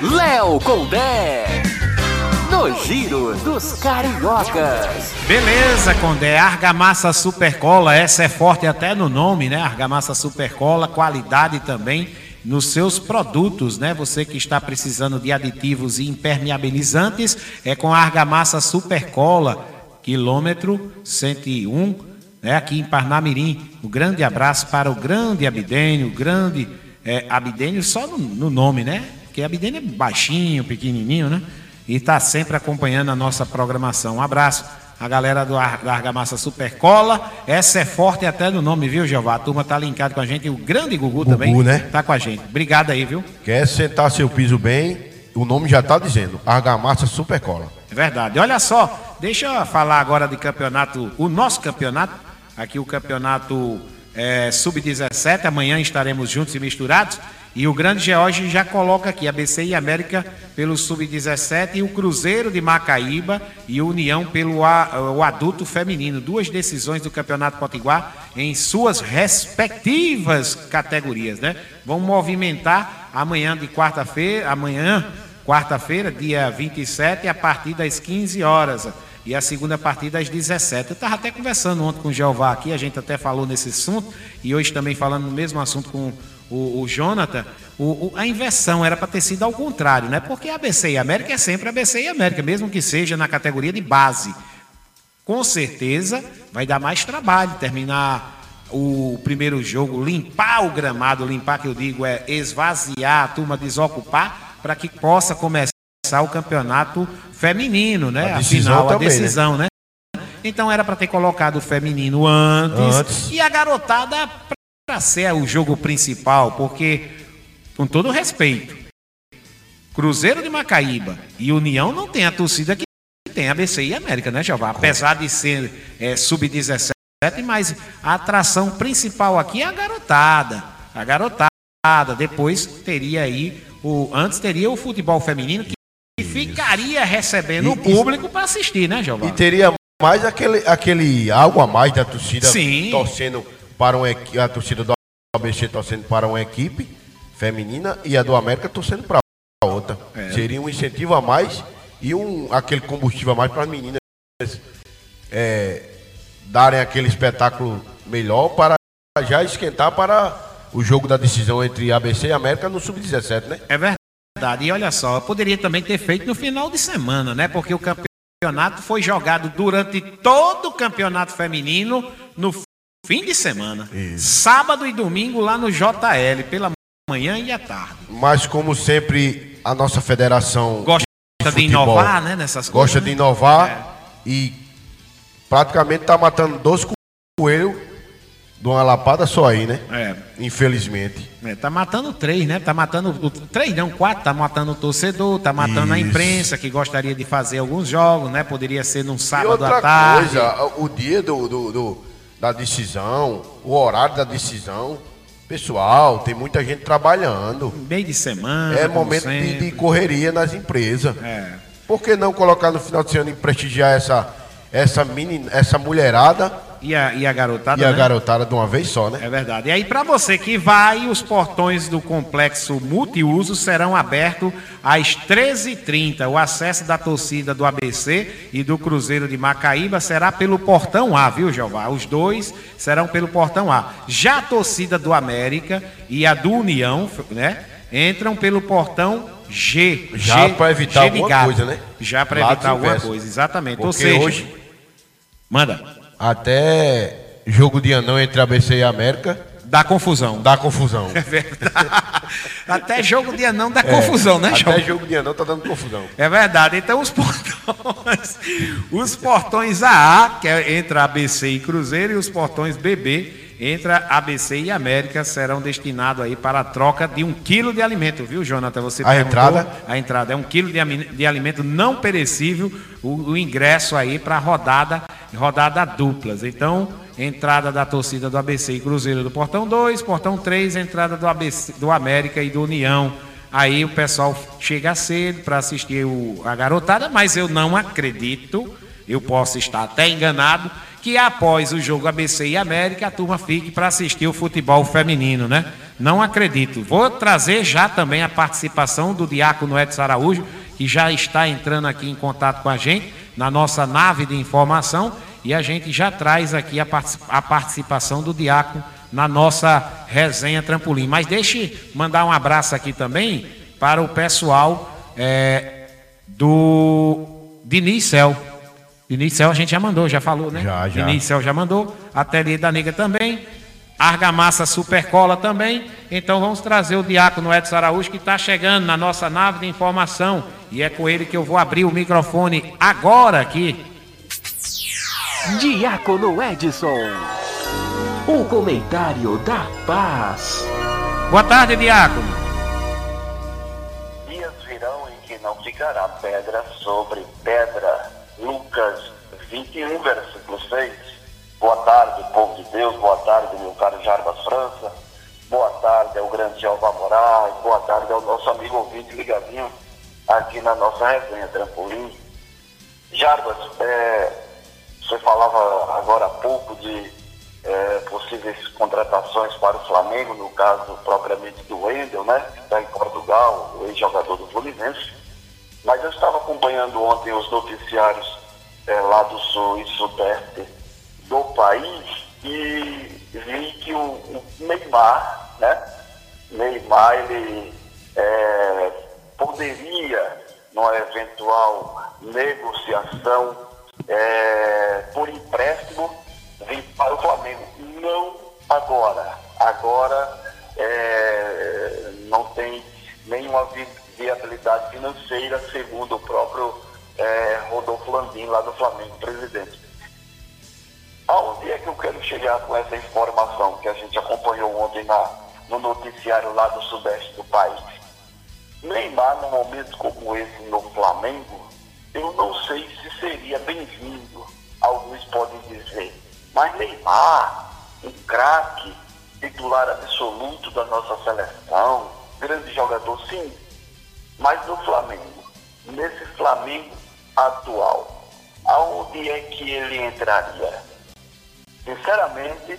Léo Condé. No Giro dos Cariocas. Beleza, Condé. Argamassa Supercola, essa é forte até no nome, né? Argamassa Supercola, qualidade também nos seus produtos, né? Você que está precisando de aditivos e impermeabilizantes, é com a Argamassa Supercola, quilômetro 101, né? Aqui em Parnamirim. Um grande abraço para o grande Abidênio, grande é, Abidênio só no, no nome, né? Porque Abidênio é baixinho, pequenininho, né? E está sempre acompanhando a nossa programação. Um abraço a galera do da Argamassa Supercola. Essa é forte até no nome, viu, Jeová? A turma tá linkada com a gente. E o grande Gugu, Gugu também né? tá com a gente. Obrigado aí, viu? Quer sentar seu piso bem? O nome já tá dizendo. Argamassa Supercola. É verdade. Olha só, deixa eu falar agora de campeonato, o nosso campeonato. Aqui o campeonato é, Sub-17. Amanhã estaremos juntos e misturados. E o Grande George já coloca aqui ABC e América pelo Sub-17 e o Cruzeiro de Macaíba e União pelo a, o adulto feminino. Duas decisões do Campeonato Potiguar em suas respectivas categorias, né? Vão movimentar amanhã de quarta-feira, amanhã, quarta-feira, dia 27, a partir das 15 horas. E a segunda partida às 17. Eu estava até conversando ontem com o Jeová aqui, a gente até falou nesse assunto, e hoje também falando no mesmo assunto com o, o Jonathan, o, o, a inversão era para ter sido ao contrário, né? Porque ABC e América é sempre ABC e América, mesmo que seja na categoria de base. Com certeza vai dar mais trabalho terminar o primeiro jogo, limpar o gramado, limpar que eu digo é esvaziar, a turma desocupar, para que possa começar o campeonato feminino, né? A Afinal, também, a né? decisão, né? né? Então era para ter colocado o feminino antes, antes. e a garotada para ser o jogo principal, porque, com todo respeito, Cruzeiro de Macaíba e União não tem a torcida que tem a BC e América, né, Jeová? Apesar de ser é, sub-17, mas a atração principal aqui é a garotada. A garotada. Depois teria aí o. Antes teria o futebol feminino que ficaria recebendo e, o público para assistir, né, Jeová? E teria mais aquele, aquele algo a mais da torcida Sim. torcendo para um, a torcida do ABC torcendo para uma equipe feminina e a do América torcendo para outra. É. Seria um incentivo a mais e um, aquele combustível a mais para as meninas é, darem aquele espetáculo melhor para já esquentar para o jogo da decisão entre ABC e América no Sub-17, né? É verdade. E olha só, poderia também ter feito no final de semana, né? Porque o campeonato foi jogado durante todo o campeonato feminino no Fim de semana. Isso. Sábado e domingo lá no JL, pela manhã e à tarde. Mas como sempre, a nossa federação gosta de, futebol, de inovar, né, nessas coisas. Gosta né? de inovar é. e praticamente tá matando dois coelhos de uma lapada só aí, né? É. Infelizmente. É, tá matando três, né? Tá matando. Três, não, quatro. Tá matando o torcedor, tá matando Isso. a imprensa que gostaria de fazer alguns jogos, né? Poderia ser num sábado à tarde. Coisa, o dia do, do, do da decisão, o horário da decisão. Pessoal, tem muita gente trabalhando. Meio de semana. É momento de, de, correria nas empresas. É. Por que não colocar no final de semana e prestigiar essa, essa, mini, essa mulherada e a, e a garotada. E a né? garotada de uma vez só, né? É verdade. E aí, para você que vai, os portões do complexo multiuso serão abertos às 13h30. O acesso da torcida do ABC e do Cruzeiro de Macaíba será pelo portão A, viu, Jeová? Os dois serão pelo portão A. Já a torcida do América e a do União, né? Entram pelo portão G. Já para evitar G alguma coisa, né? Já para evitar alguma coisa, exatamente. Porque Ou seja, hoje. Manda Até jogo de anão entre ABC e América Dá confusão. dá confusão. É verdade. Até jogo de anão dá confusão, né, João? Até jogo de anão tá dando confusão. É verdade. Então os portões, os portões AA, que é entre ABC e Cruzeiro, e os portões BB, entre ABC e América, serão destinados aí para a troca de um quilo de alimento, viu, Jonathan? Você A entrada? A entrada é um quilo de, de alimento não perecível, o, o ingresso aí para rodada, rodada duplas. Então, entrada da torcida do ABC e Cruzeiro do Portão 2, Portão 3, entrada do, ABC, do América e do União. Aí o pessoal chega cedo para assistir o- a garotada, mas eu não acredito, eu posso estar até enganado, que após o jogo ABC e América a turma fique para assistir o futebol feminino, né? Não acredito. Vou trazer já também a participação do Diácono Edson Araújo, que já está entrando aqui em contato com a gente na nossa nave de informação e a gente já traz aqui a, a participação do Diácono na nossa resenha trampolim. Mas deixe mandar um abraço aqui também para o pessoal é, do Diniz Cel. Diniz Cel a gente já mandou, já falou, né? Já, já. Diniz Cel já mandou. Ateliê da Nega também. Argamassa Supercola também. Então vamos trazer o Diácono Edson Araújo que está chegando na nossa nave de informação. E é com ele que eu vou abrir o microfone agora aqui. Diácono Edson. O comentário da paz. Boa tarde, Diácono. Dias virão em que não ficará pedra sobre pedra. Lucas 21, versículo 6. Boa tarde, povo de Deus. Boa tarde, meu caro Jarbas França. Boa tarde ao grande Jeová Moraes. Boa tarde ao nosso amigo ouvinte ligadinho aqui na nossa resenha Trampolim. Jarbas, é, você falava agora há pouco de é, possíveis contratações para o Flamengo, no caso propriamente do Wendel, né? Que está em Portugal, o ex-jogador do Fluminense. Mas eu estava acompanhando ontem os noticiários é, lá do sul e sudeste do país e vi que o, o Neymar, né? Neymar, ele é, poderia, numa eventual negociação é, por empréstimo, vir para o Flamengo. Não agora. Agora não tem nenhuma vi- viabilidade financeira, segundo o próprio é, Rodolfo Landim, lá do Flamengo, presidente. Aonde é que eu quero chegar com essa informação que a gente acompanhou ontem na, no noticiário lá do sudeste do país? Neymar, num momento como esse no Flamengo, eu não sei se seria bem-vindo, alguns podem dizer. Mas Neymar, um craque, titular absoluto da nossa seleção, grande jogador, sim. Mas no Flamengo, nesse Flamengo atual, aonde é que ele entraria? Sinceramente,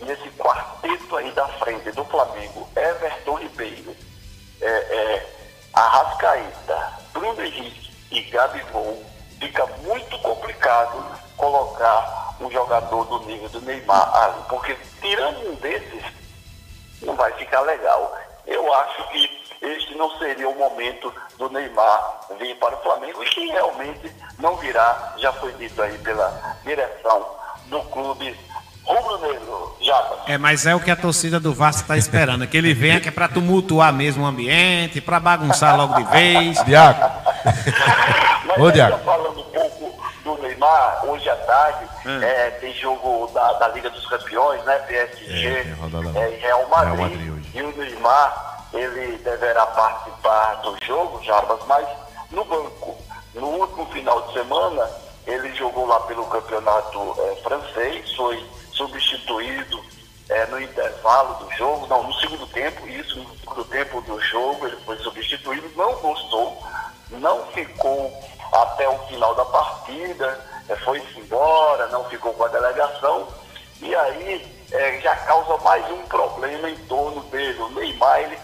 nesse quarteto aí da frente do Flamengo, Everton Ribeiro, é, é, Arrascaeta, Bruno Henrique e Gabigol, fica muito complicado colocar um jogador do nível do Neymar ali, porque tirando um desses, não vai ficar legal. Eu acho que este não seria o momento do Neymar vir para o Flamengo e que realmente não virá, já foi dito aí pela direção do clube rubro-negro. Jabas. É, mas é o que a torcida do Vasco está esperando, que ele venha que é para tumultuar mesmo o ambiente, para bagunçar logo de vez. Diaco. Mas Ô, Diago. falando um pouco do Neymar, hoje à tarde Hum. é, tem jogo da, da Liga dos Campeões, né? PSG É, é, Real Madrid. Real Madrid hoje. e o Neymar, ele deverá participar do jogo, Jarbas, mas no banco. No último final de semana, ele jogou lá pelo campeonato é, francês, foi substituído é, no intervalo do jogo, não, no segundo tempo, isso, no segundo tempo do jogo, ele foi substituído, não gostou, não ficou até o final da partida, é, foi-se embora, não ficou com a delegação, e aí é, já causa mais um problema em torno dele. O Neymar, ele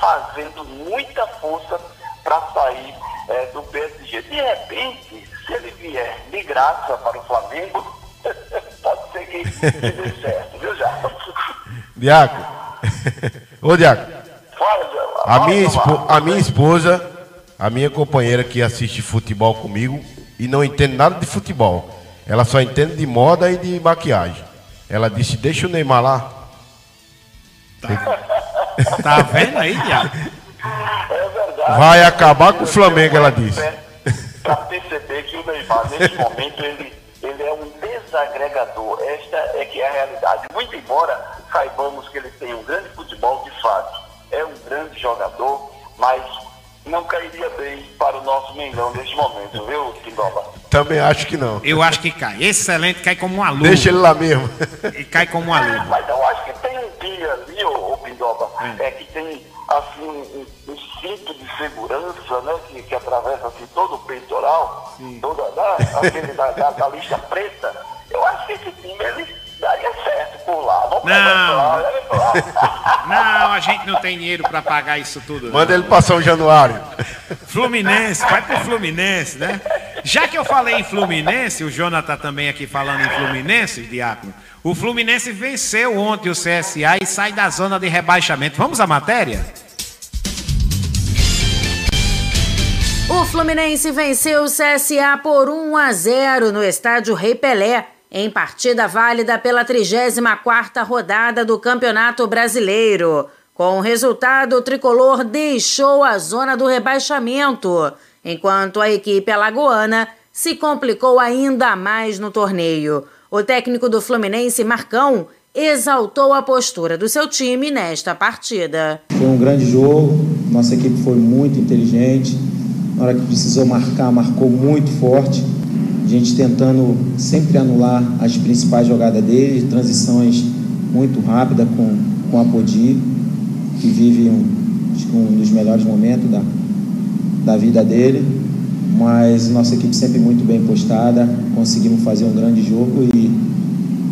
fazendo muita força para sair é, do PSG. De repente, se ele vier de graça para o Flamengo, pode ser que dê certo, viu, já? Diaco. Ô, Diaco. Fala. A minha, espo- a minha esposa, a minha companheira que assiste futebol comigo e não entende nada de futebol. Ela só entende de moda e de maquiagem. Ela disse, deixa o Neymar lá. Tá vendo aí, Diabo? É verdade. Vai acabar com o Flamengo, ela disse. Para perceber que o Neymar, nesse momento, ele, ele é um desagregador. Esta é que é a realidade. Muito embora saibamos que ele tem um grande futebol, de fato, é um grande jogador, mas não cairia bem para o nosso Mengão neste momento, viu, Pindoba? Também acho que não. Eu acho que cai. Excelente, cai como uma luva. Deixa ele lá mesmo. E cai como uma luva. Mas eu acho que tem um dia é que tem assim um, um cinto de segurança, né? Que, que atravessa assim todo o peitoral, toda né, aquele da, da, da lista preta. Eu acho que esse time ele daria certo por lá. Vamos Não. lá, né, lá. Não, a gente não tem dinheiro pra pagar isso tudo. não. Manda ele pra São Januário. Fluminense, vai pro Fluminense, né? Já que eu falei em Fluminense, o Jonathan também aqui falando em Fluminense, Diácono. O Fluminense venceu ontem o CSA e sai da zona de rebaixamento. Vamos à matéria? O Fluminense venceu o CSA por 1 a 0 no estádio Rei Pelé, em partida válida pela 34ª rodada do Campeonato Brasileiro. Com o resultado, o tricolor deixou a zona do rebaixamento, enquanto a equipe alagoana se complicou ainda mais no torneio. O técnico do Fluminense, Marcão, exaltou a postura do seu time nesta partida. Foi um grande jogo, nossa equipe foi muito inteligente. Na hora que precisou marcar, marcou muito forte. A gente tentando sempre anular as principais jogadas dele, transições muito rápidas com, com a Podi, que vive um, um dos melhores momentos da, da vida dele. Mas nossa equipe sempre muito bem postada, conseguimos fazer um grande jogo e,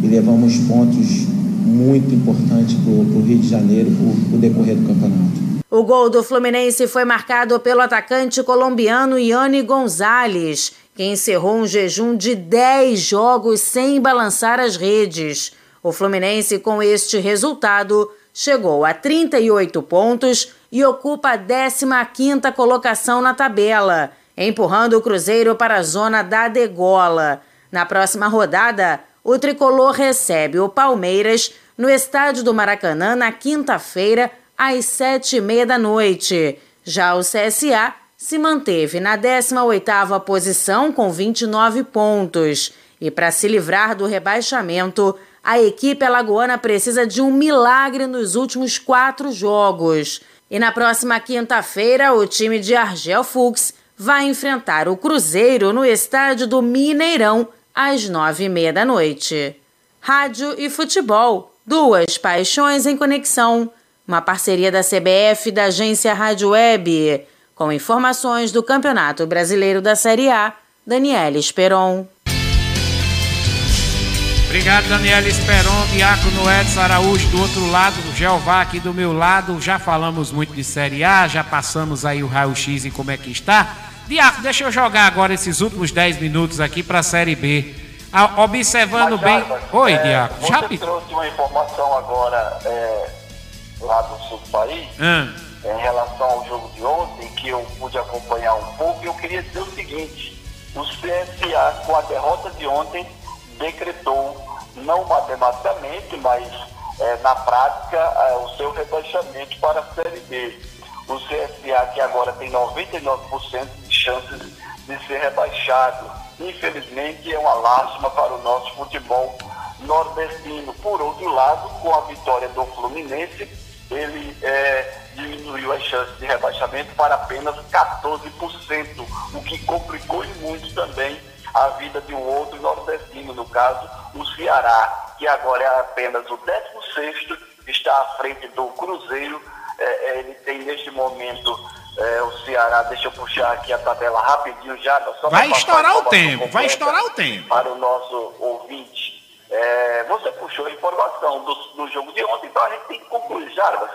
e levamos pontos muito importantes para o Rio de Janeiro para o decorrer do campeonato. O gol do Fluminense foi marcado pelo atacante colombiano Iane Gonzalez, que encerrou um jejum de 10 jogos sem balançar as redes. O Fluminense, com este resultado, chegou a 38 pontos e ocupa a 15ª colocação na tabela, empurrando o Cruzeiro para a zona da degola. Na próxima rodada, o tricolor recebe o Palmeiras no estádio do Maracanã na quinta-feira, às sete e meia da noite. Já o CSA se manteve na 18ª posição com 29 pontos. E para se livrar do rebaixamento, a equipe alagoana precisa de um milagre nos últimos quatro jogos. E na próxima quinta-feira, o time de Argel Fux vai enfrentar o Cruzeiro no estádio do Mineirão às nove e meia da noite. Rádio e futebol, duas paixões em conexão. Uma parceria da CBF e da agência Rádio Web. Com informações do Campeonato Brasileiro da Série A, Daniela Esperon. Obrigado, Daniela Esperon, Diácono Edson Araújo do outro lado, o Jeová aqui do meu lado. Já falamos muito de Série A, já passamos aí o raio-x e como é que está. Diácono, deixa eu jogar agora esses últimos 10 minutos aqui para a Série B. Ah, observando bem. Jarbas, Oi, é, Diácono. Você pe- trouxe uma informação agora é, lá do sul do país, Ah, em relação ao jogo de ontem, que eu pude acompanhar um pouco, e eu queria dizer o seguinte, o CSA, com a derrota de ontem, decretou, não matematicamente, mas é, na prática, é, o seu rebaixamento para a Série B. O CSA, que agora tem 99% de chances de ser rebaixado. Infelizmente, é uma lástima para o nosso futebol nordestino. Por outro lado, com a vitória do Fluminense, ele é, diminuiu as chances de rebaixamento para apenas 14%, o que complicou muito também a vida de um outro nordestino, no caso, o Ceará, que agora é apenas o 16º, está à frente do Cruzeiro. É, é, ele tem neste momento é, o Ceará, deixa eu puxar aqui a tabela rapidinho já. só vai estourar o tempo, vai estourar o tempo. Para o nosso ouvinte. É, você puxou a informação do, do jogo de ontem, então a gente tem que concluir, Jarbas.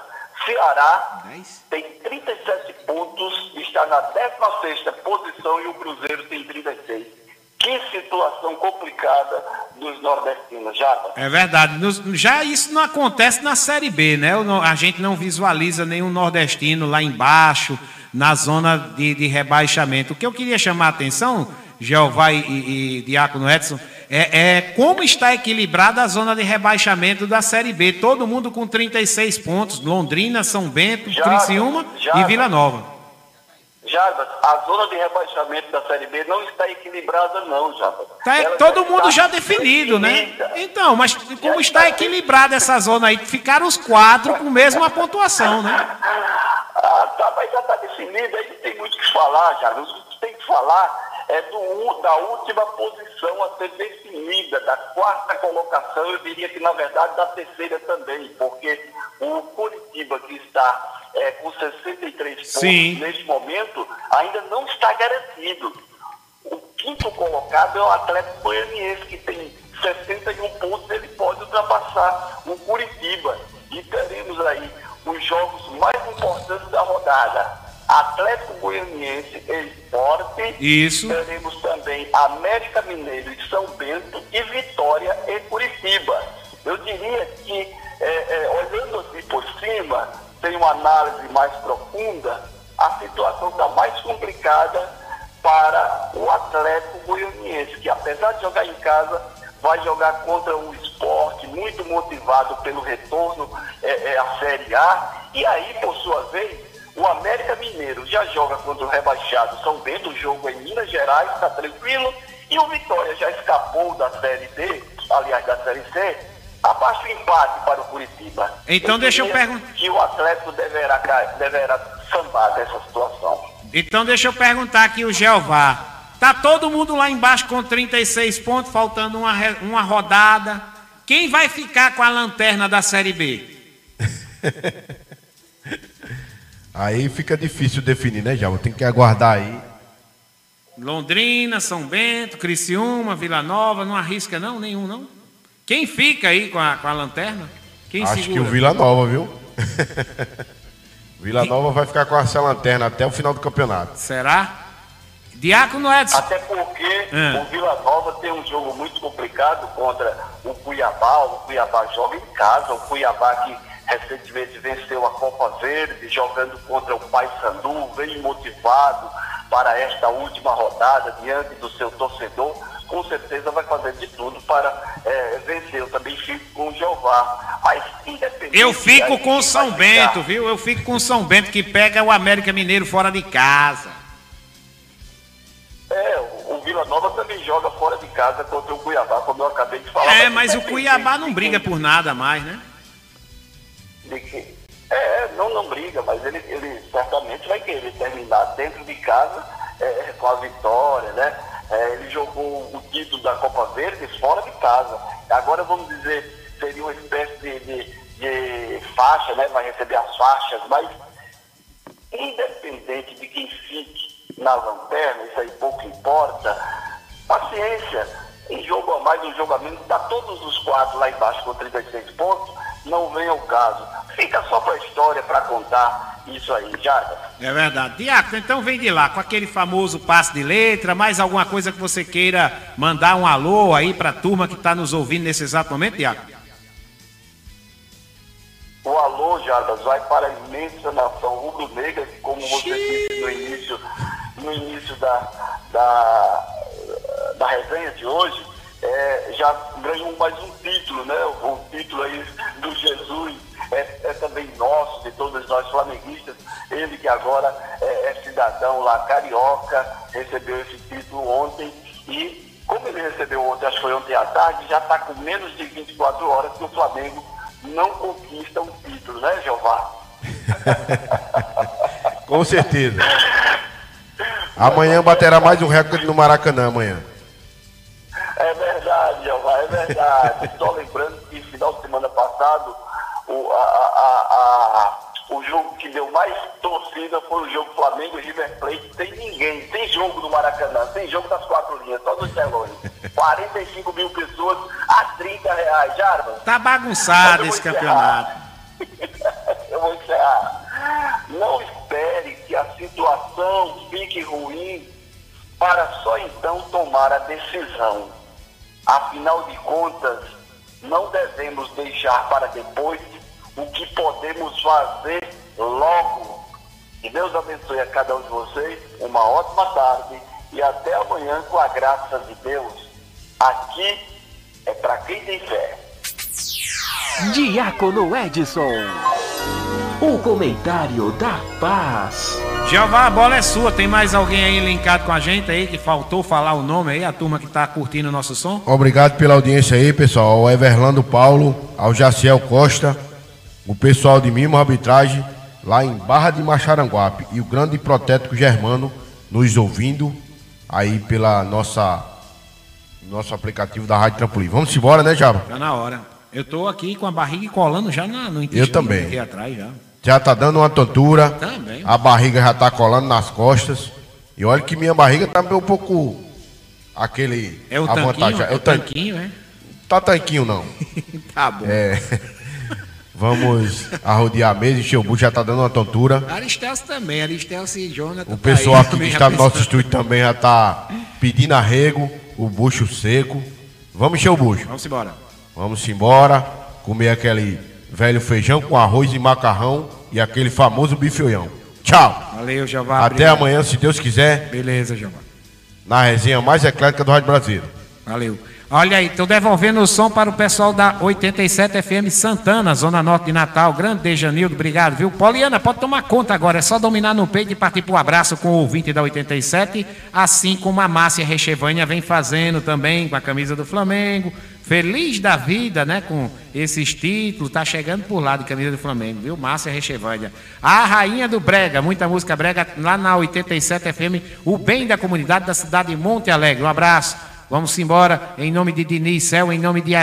Ceará tem 37 pontos, está na 16ª posição e o Cruzeiro tem 36. Que situação complicada dos nordestinos, Jarbas. É verdade. Nos- Já isso não acontece na Série B, né? A gente não visualiza nenhum nordestino lá embaixo, na zona de, de rebaixamento. O que eu queria chamar a atenção, Jeová e, e, e Diácono Edson, é, é como está equilibrada a zona de rebaixamento da Série B. Todo mundo com 36 pontos. Londrina, São Bento, Jarbas, Criciúma e. Vila Nova. Jarbas, a zona de rebaixamento da Série B não está equilibrada, não, Jarbas. Tá Ela todo já mundo já definido, né? definida. Então, mas como está equilibrada essa zona aí? Ficaram os quatro com a mesma pontuação, né? Ah, tá, mas já está definido, aí não tem muito o que falar, Jarbas. O que tem que falar é do, da última posição a ser definida, da quarta colocação, eu diria que na verdade da terceira também, porque o Curitiba que está é, com 63 pontos Sim. neste momento ainda não está garantido. O quinto colocado é o Atlético Goianiense, que tem 61 pontos, ele pode ultrapassar o Curitiba. E teremos aí os jogos mais importantes da rodada. Atlético Goianiense e Esporte. Isso. Teremos também América Mineiro e São Bento e Vitória e Curitiba. Eu diria que, é, é, olhando assim por cima, sem uma análise mais profunda, a situação está mais complicada para o Atlético Goianiense, que apesar de jogar em casa, vai jogar contra um esporte muito motivado pelo retorno é, é, à Série A. E aí, por sua vez, o América Mineiro já joga contra o rebaixado São Bento, o jogo em Minas Gerais, está tranquilo. E o Vitória já escapou da Série D, aliás, da Série C, abaixo o empate para o Curitiba. Então deixa eu diria pergun- Que o Atlético deverá, deverá sambar dessa situação. Então deixa eu perguntar aqui o Jeová. Tá todo mundo lá embaixo com 36 pontos, faltando uma, uma rodada. Quem vai ficar com a lanterna da Série B? Aí fica difícil definir, né, Java? Tem que aguardar aí. Londrina, São Bento, Criciúma, Vila Nova, não arrisca não, nenhum não? Quem fica aí com a, com a lanterna? Quem Acho segura? que o Vila Nova, viu? Vila Nova vai ficar com essa lanterna até o final do campeonato. Será? Diácono Edson. Até porque É. o Vila Nova tem um jogo muito complicado contra o Cuiabá. O Cuiabá joga em casa. O Cuiabá que recentemente venceu a Copa Verde, jogando contra o Paysandu, bem motivado para esta última rodada diante do seu torcedor. Com certeza vai fazer de tudo para eh, vencer. Eu também fico com o Jeová. Mas independente. Eu fico com o São ficar- Bento, viu? Eu fico com o São Bento que pega o América Mineiro fora de casa. É, o, o Vila Nova também joga fora de casa contra o Cuiabá, como eu acabei de falar. É, mas o independente Cuiabá não briga por nada mais, né? De que- É, não, não briga, mas ele, ele certamente vai querer terminar dentro de casa é, com a vitória, né? É, ele jogou o título da Copa Verde fora de casa. Agora vamos dizer, seria uma espécie de, de, de faixa, né? Vai receber as faixas, mas independente de quem fique na lanterna, isso aí pouco importa, paciência, em jogo a mais, um jogo a menos, tá todos os quatro lá embaixo com 36 pontos, não vem ao caso. Fica só pra história para contar isso aí, Jaga. É verdade. Diácono, então vem de lá com aquele famoso passe de letra, mais alguma coisa que você queira mandar um alô aí pra turma que tá nos ouvindo nesse exato momento, Diácono? O alô, Jardas, vai para a imensa nação rubro-negra, que como você disse no início, no início da, da, da resenha de hoje, é, já ganhou mais um título, né? O, título aí do Jesus é, é também nosso, de todos nós flamenguistas. Ele que agora é, é cidadão lá carioca, recebeu esse título ontem e como ele recebeu ontem, acho que foi ontem à tarde, já está com menos de 24 horas que o Flamengo não conquista um título, né, Jeová? Com certeza. Amanhã baterá mais um recorde no Maracanã amanhã. É verdade, Jeová, é verdade. Só lembrando que final de semana passado, o, a, a, a- o jogo que deu mais torcida foi o jogo Flamengo e River Plate. Tem ninguém, tem jogo no Maracanã, tem jogo das quatro linhas, só nos telões. 45 mil pessoas a 30 reais, Jarba. Tá bagunçado esse campeonato. Eu vou encerrar. Não espere que a situação fique ruim para só então tomar a decisão. Afinal de contas, não devemos deixar para depois o que podemos fazer logo. Que Deus abençoe a cada um de vocês, uma ótima tarde e até amanhã com a graça de Deus. Aqui é para quem tem fé. Diácono Edson. O comentário da paz. Jeová, a bola é sua. Tem mais alguém aí linkado com a gente aí que faltou falar o nome aí, a turma que tá curtindo o nosso som? Obrigado pela audiência aí, pessoal. Ao Everlando Paulo, ao Jaciel Costa, o pessoal de Mimo Arbitragem, lá em Barra de Macharanguape, e o grande protético Germano nos ouvindo aí pela nossa nosso aplicativo da Rádio Trampolim. Vamos embora, né, Java? Tá na hora. Eu tô aqui com a barriga colando já na, no intestino. Eu também. Aqui atrás já. Já tá dando uma tontura. Também. A barriga já tá colando nas costas. E olha que minha barriga tá um pouco aquele É o tanquinho? avantajado. É o tanquinho, é? Tá tanquinho não. Tá bom. É. Vamos arrodear a mesa, encher o bucho, já tá dando uma tontura. Aristelso também, Aristelso e Jonathan. O tá pessoal aí aqui que está no nosso estúdio também já tá pedindo arrego, o bucho seco. Vamos encher o bucho. Vamos embora. Vamos embora, comer aquele velho feijão com arroz e macarrão e aquele famoso bifeião. Tchau. Valeu, Jeová. Até obrigado. amanhã, se Deus quiser, Beleza, Jeová. na resenha mais eclética do Rádio Brasileiro. Valeu. Olha aí, tô devolvendo o som para o pessoal da 87 FM Santana, Zona Norte de Natal. Grande Dejanildo, obrigado, viu? Poliana, pode tomar conta agora, é só dominar no peito e partir pro abraço com o ouvinte da 87, assim como a Márcia Rechevânia vem fazendo também com a camisa do Flamengo. Feliz da vida, né, com esses títulos, tá chegando por lá de camisa do Flamengo, viu? Márcia Rechevânia. A rainha do Brega, muita música Brega lá na 87 FM, o bem da comunidade da cidade de Monte Alegre. Um abraço. Vamos embora em nome de Diniz Céu, em nome de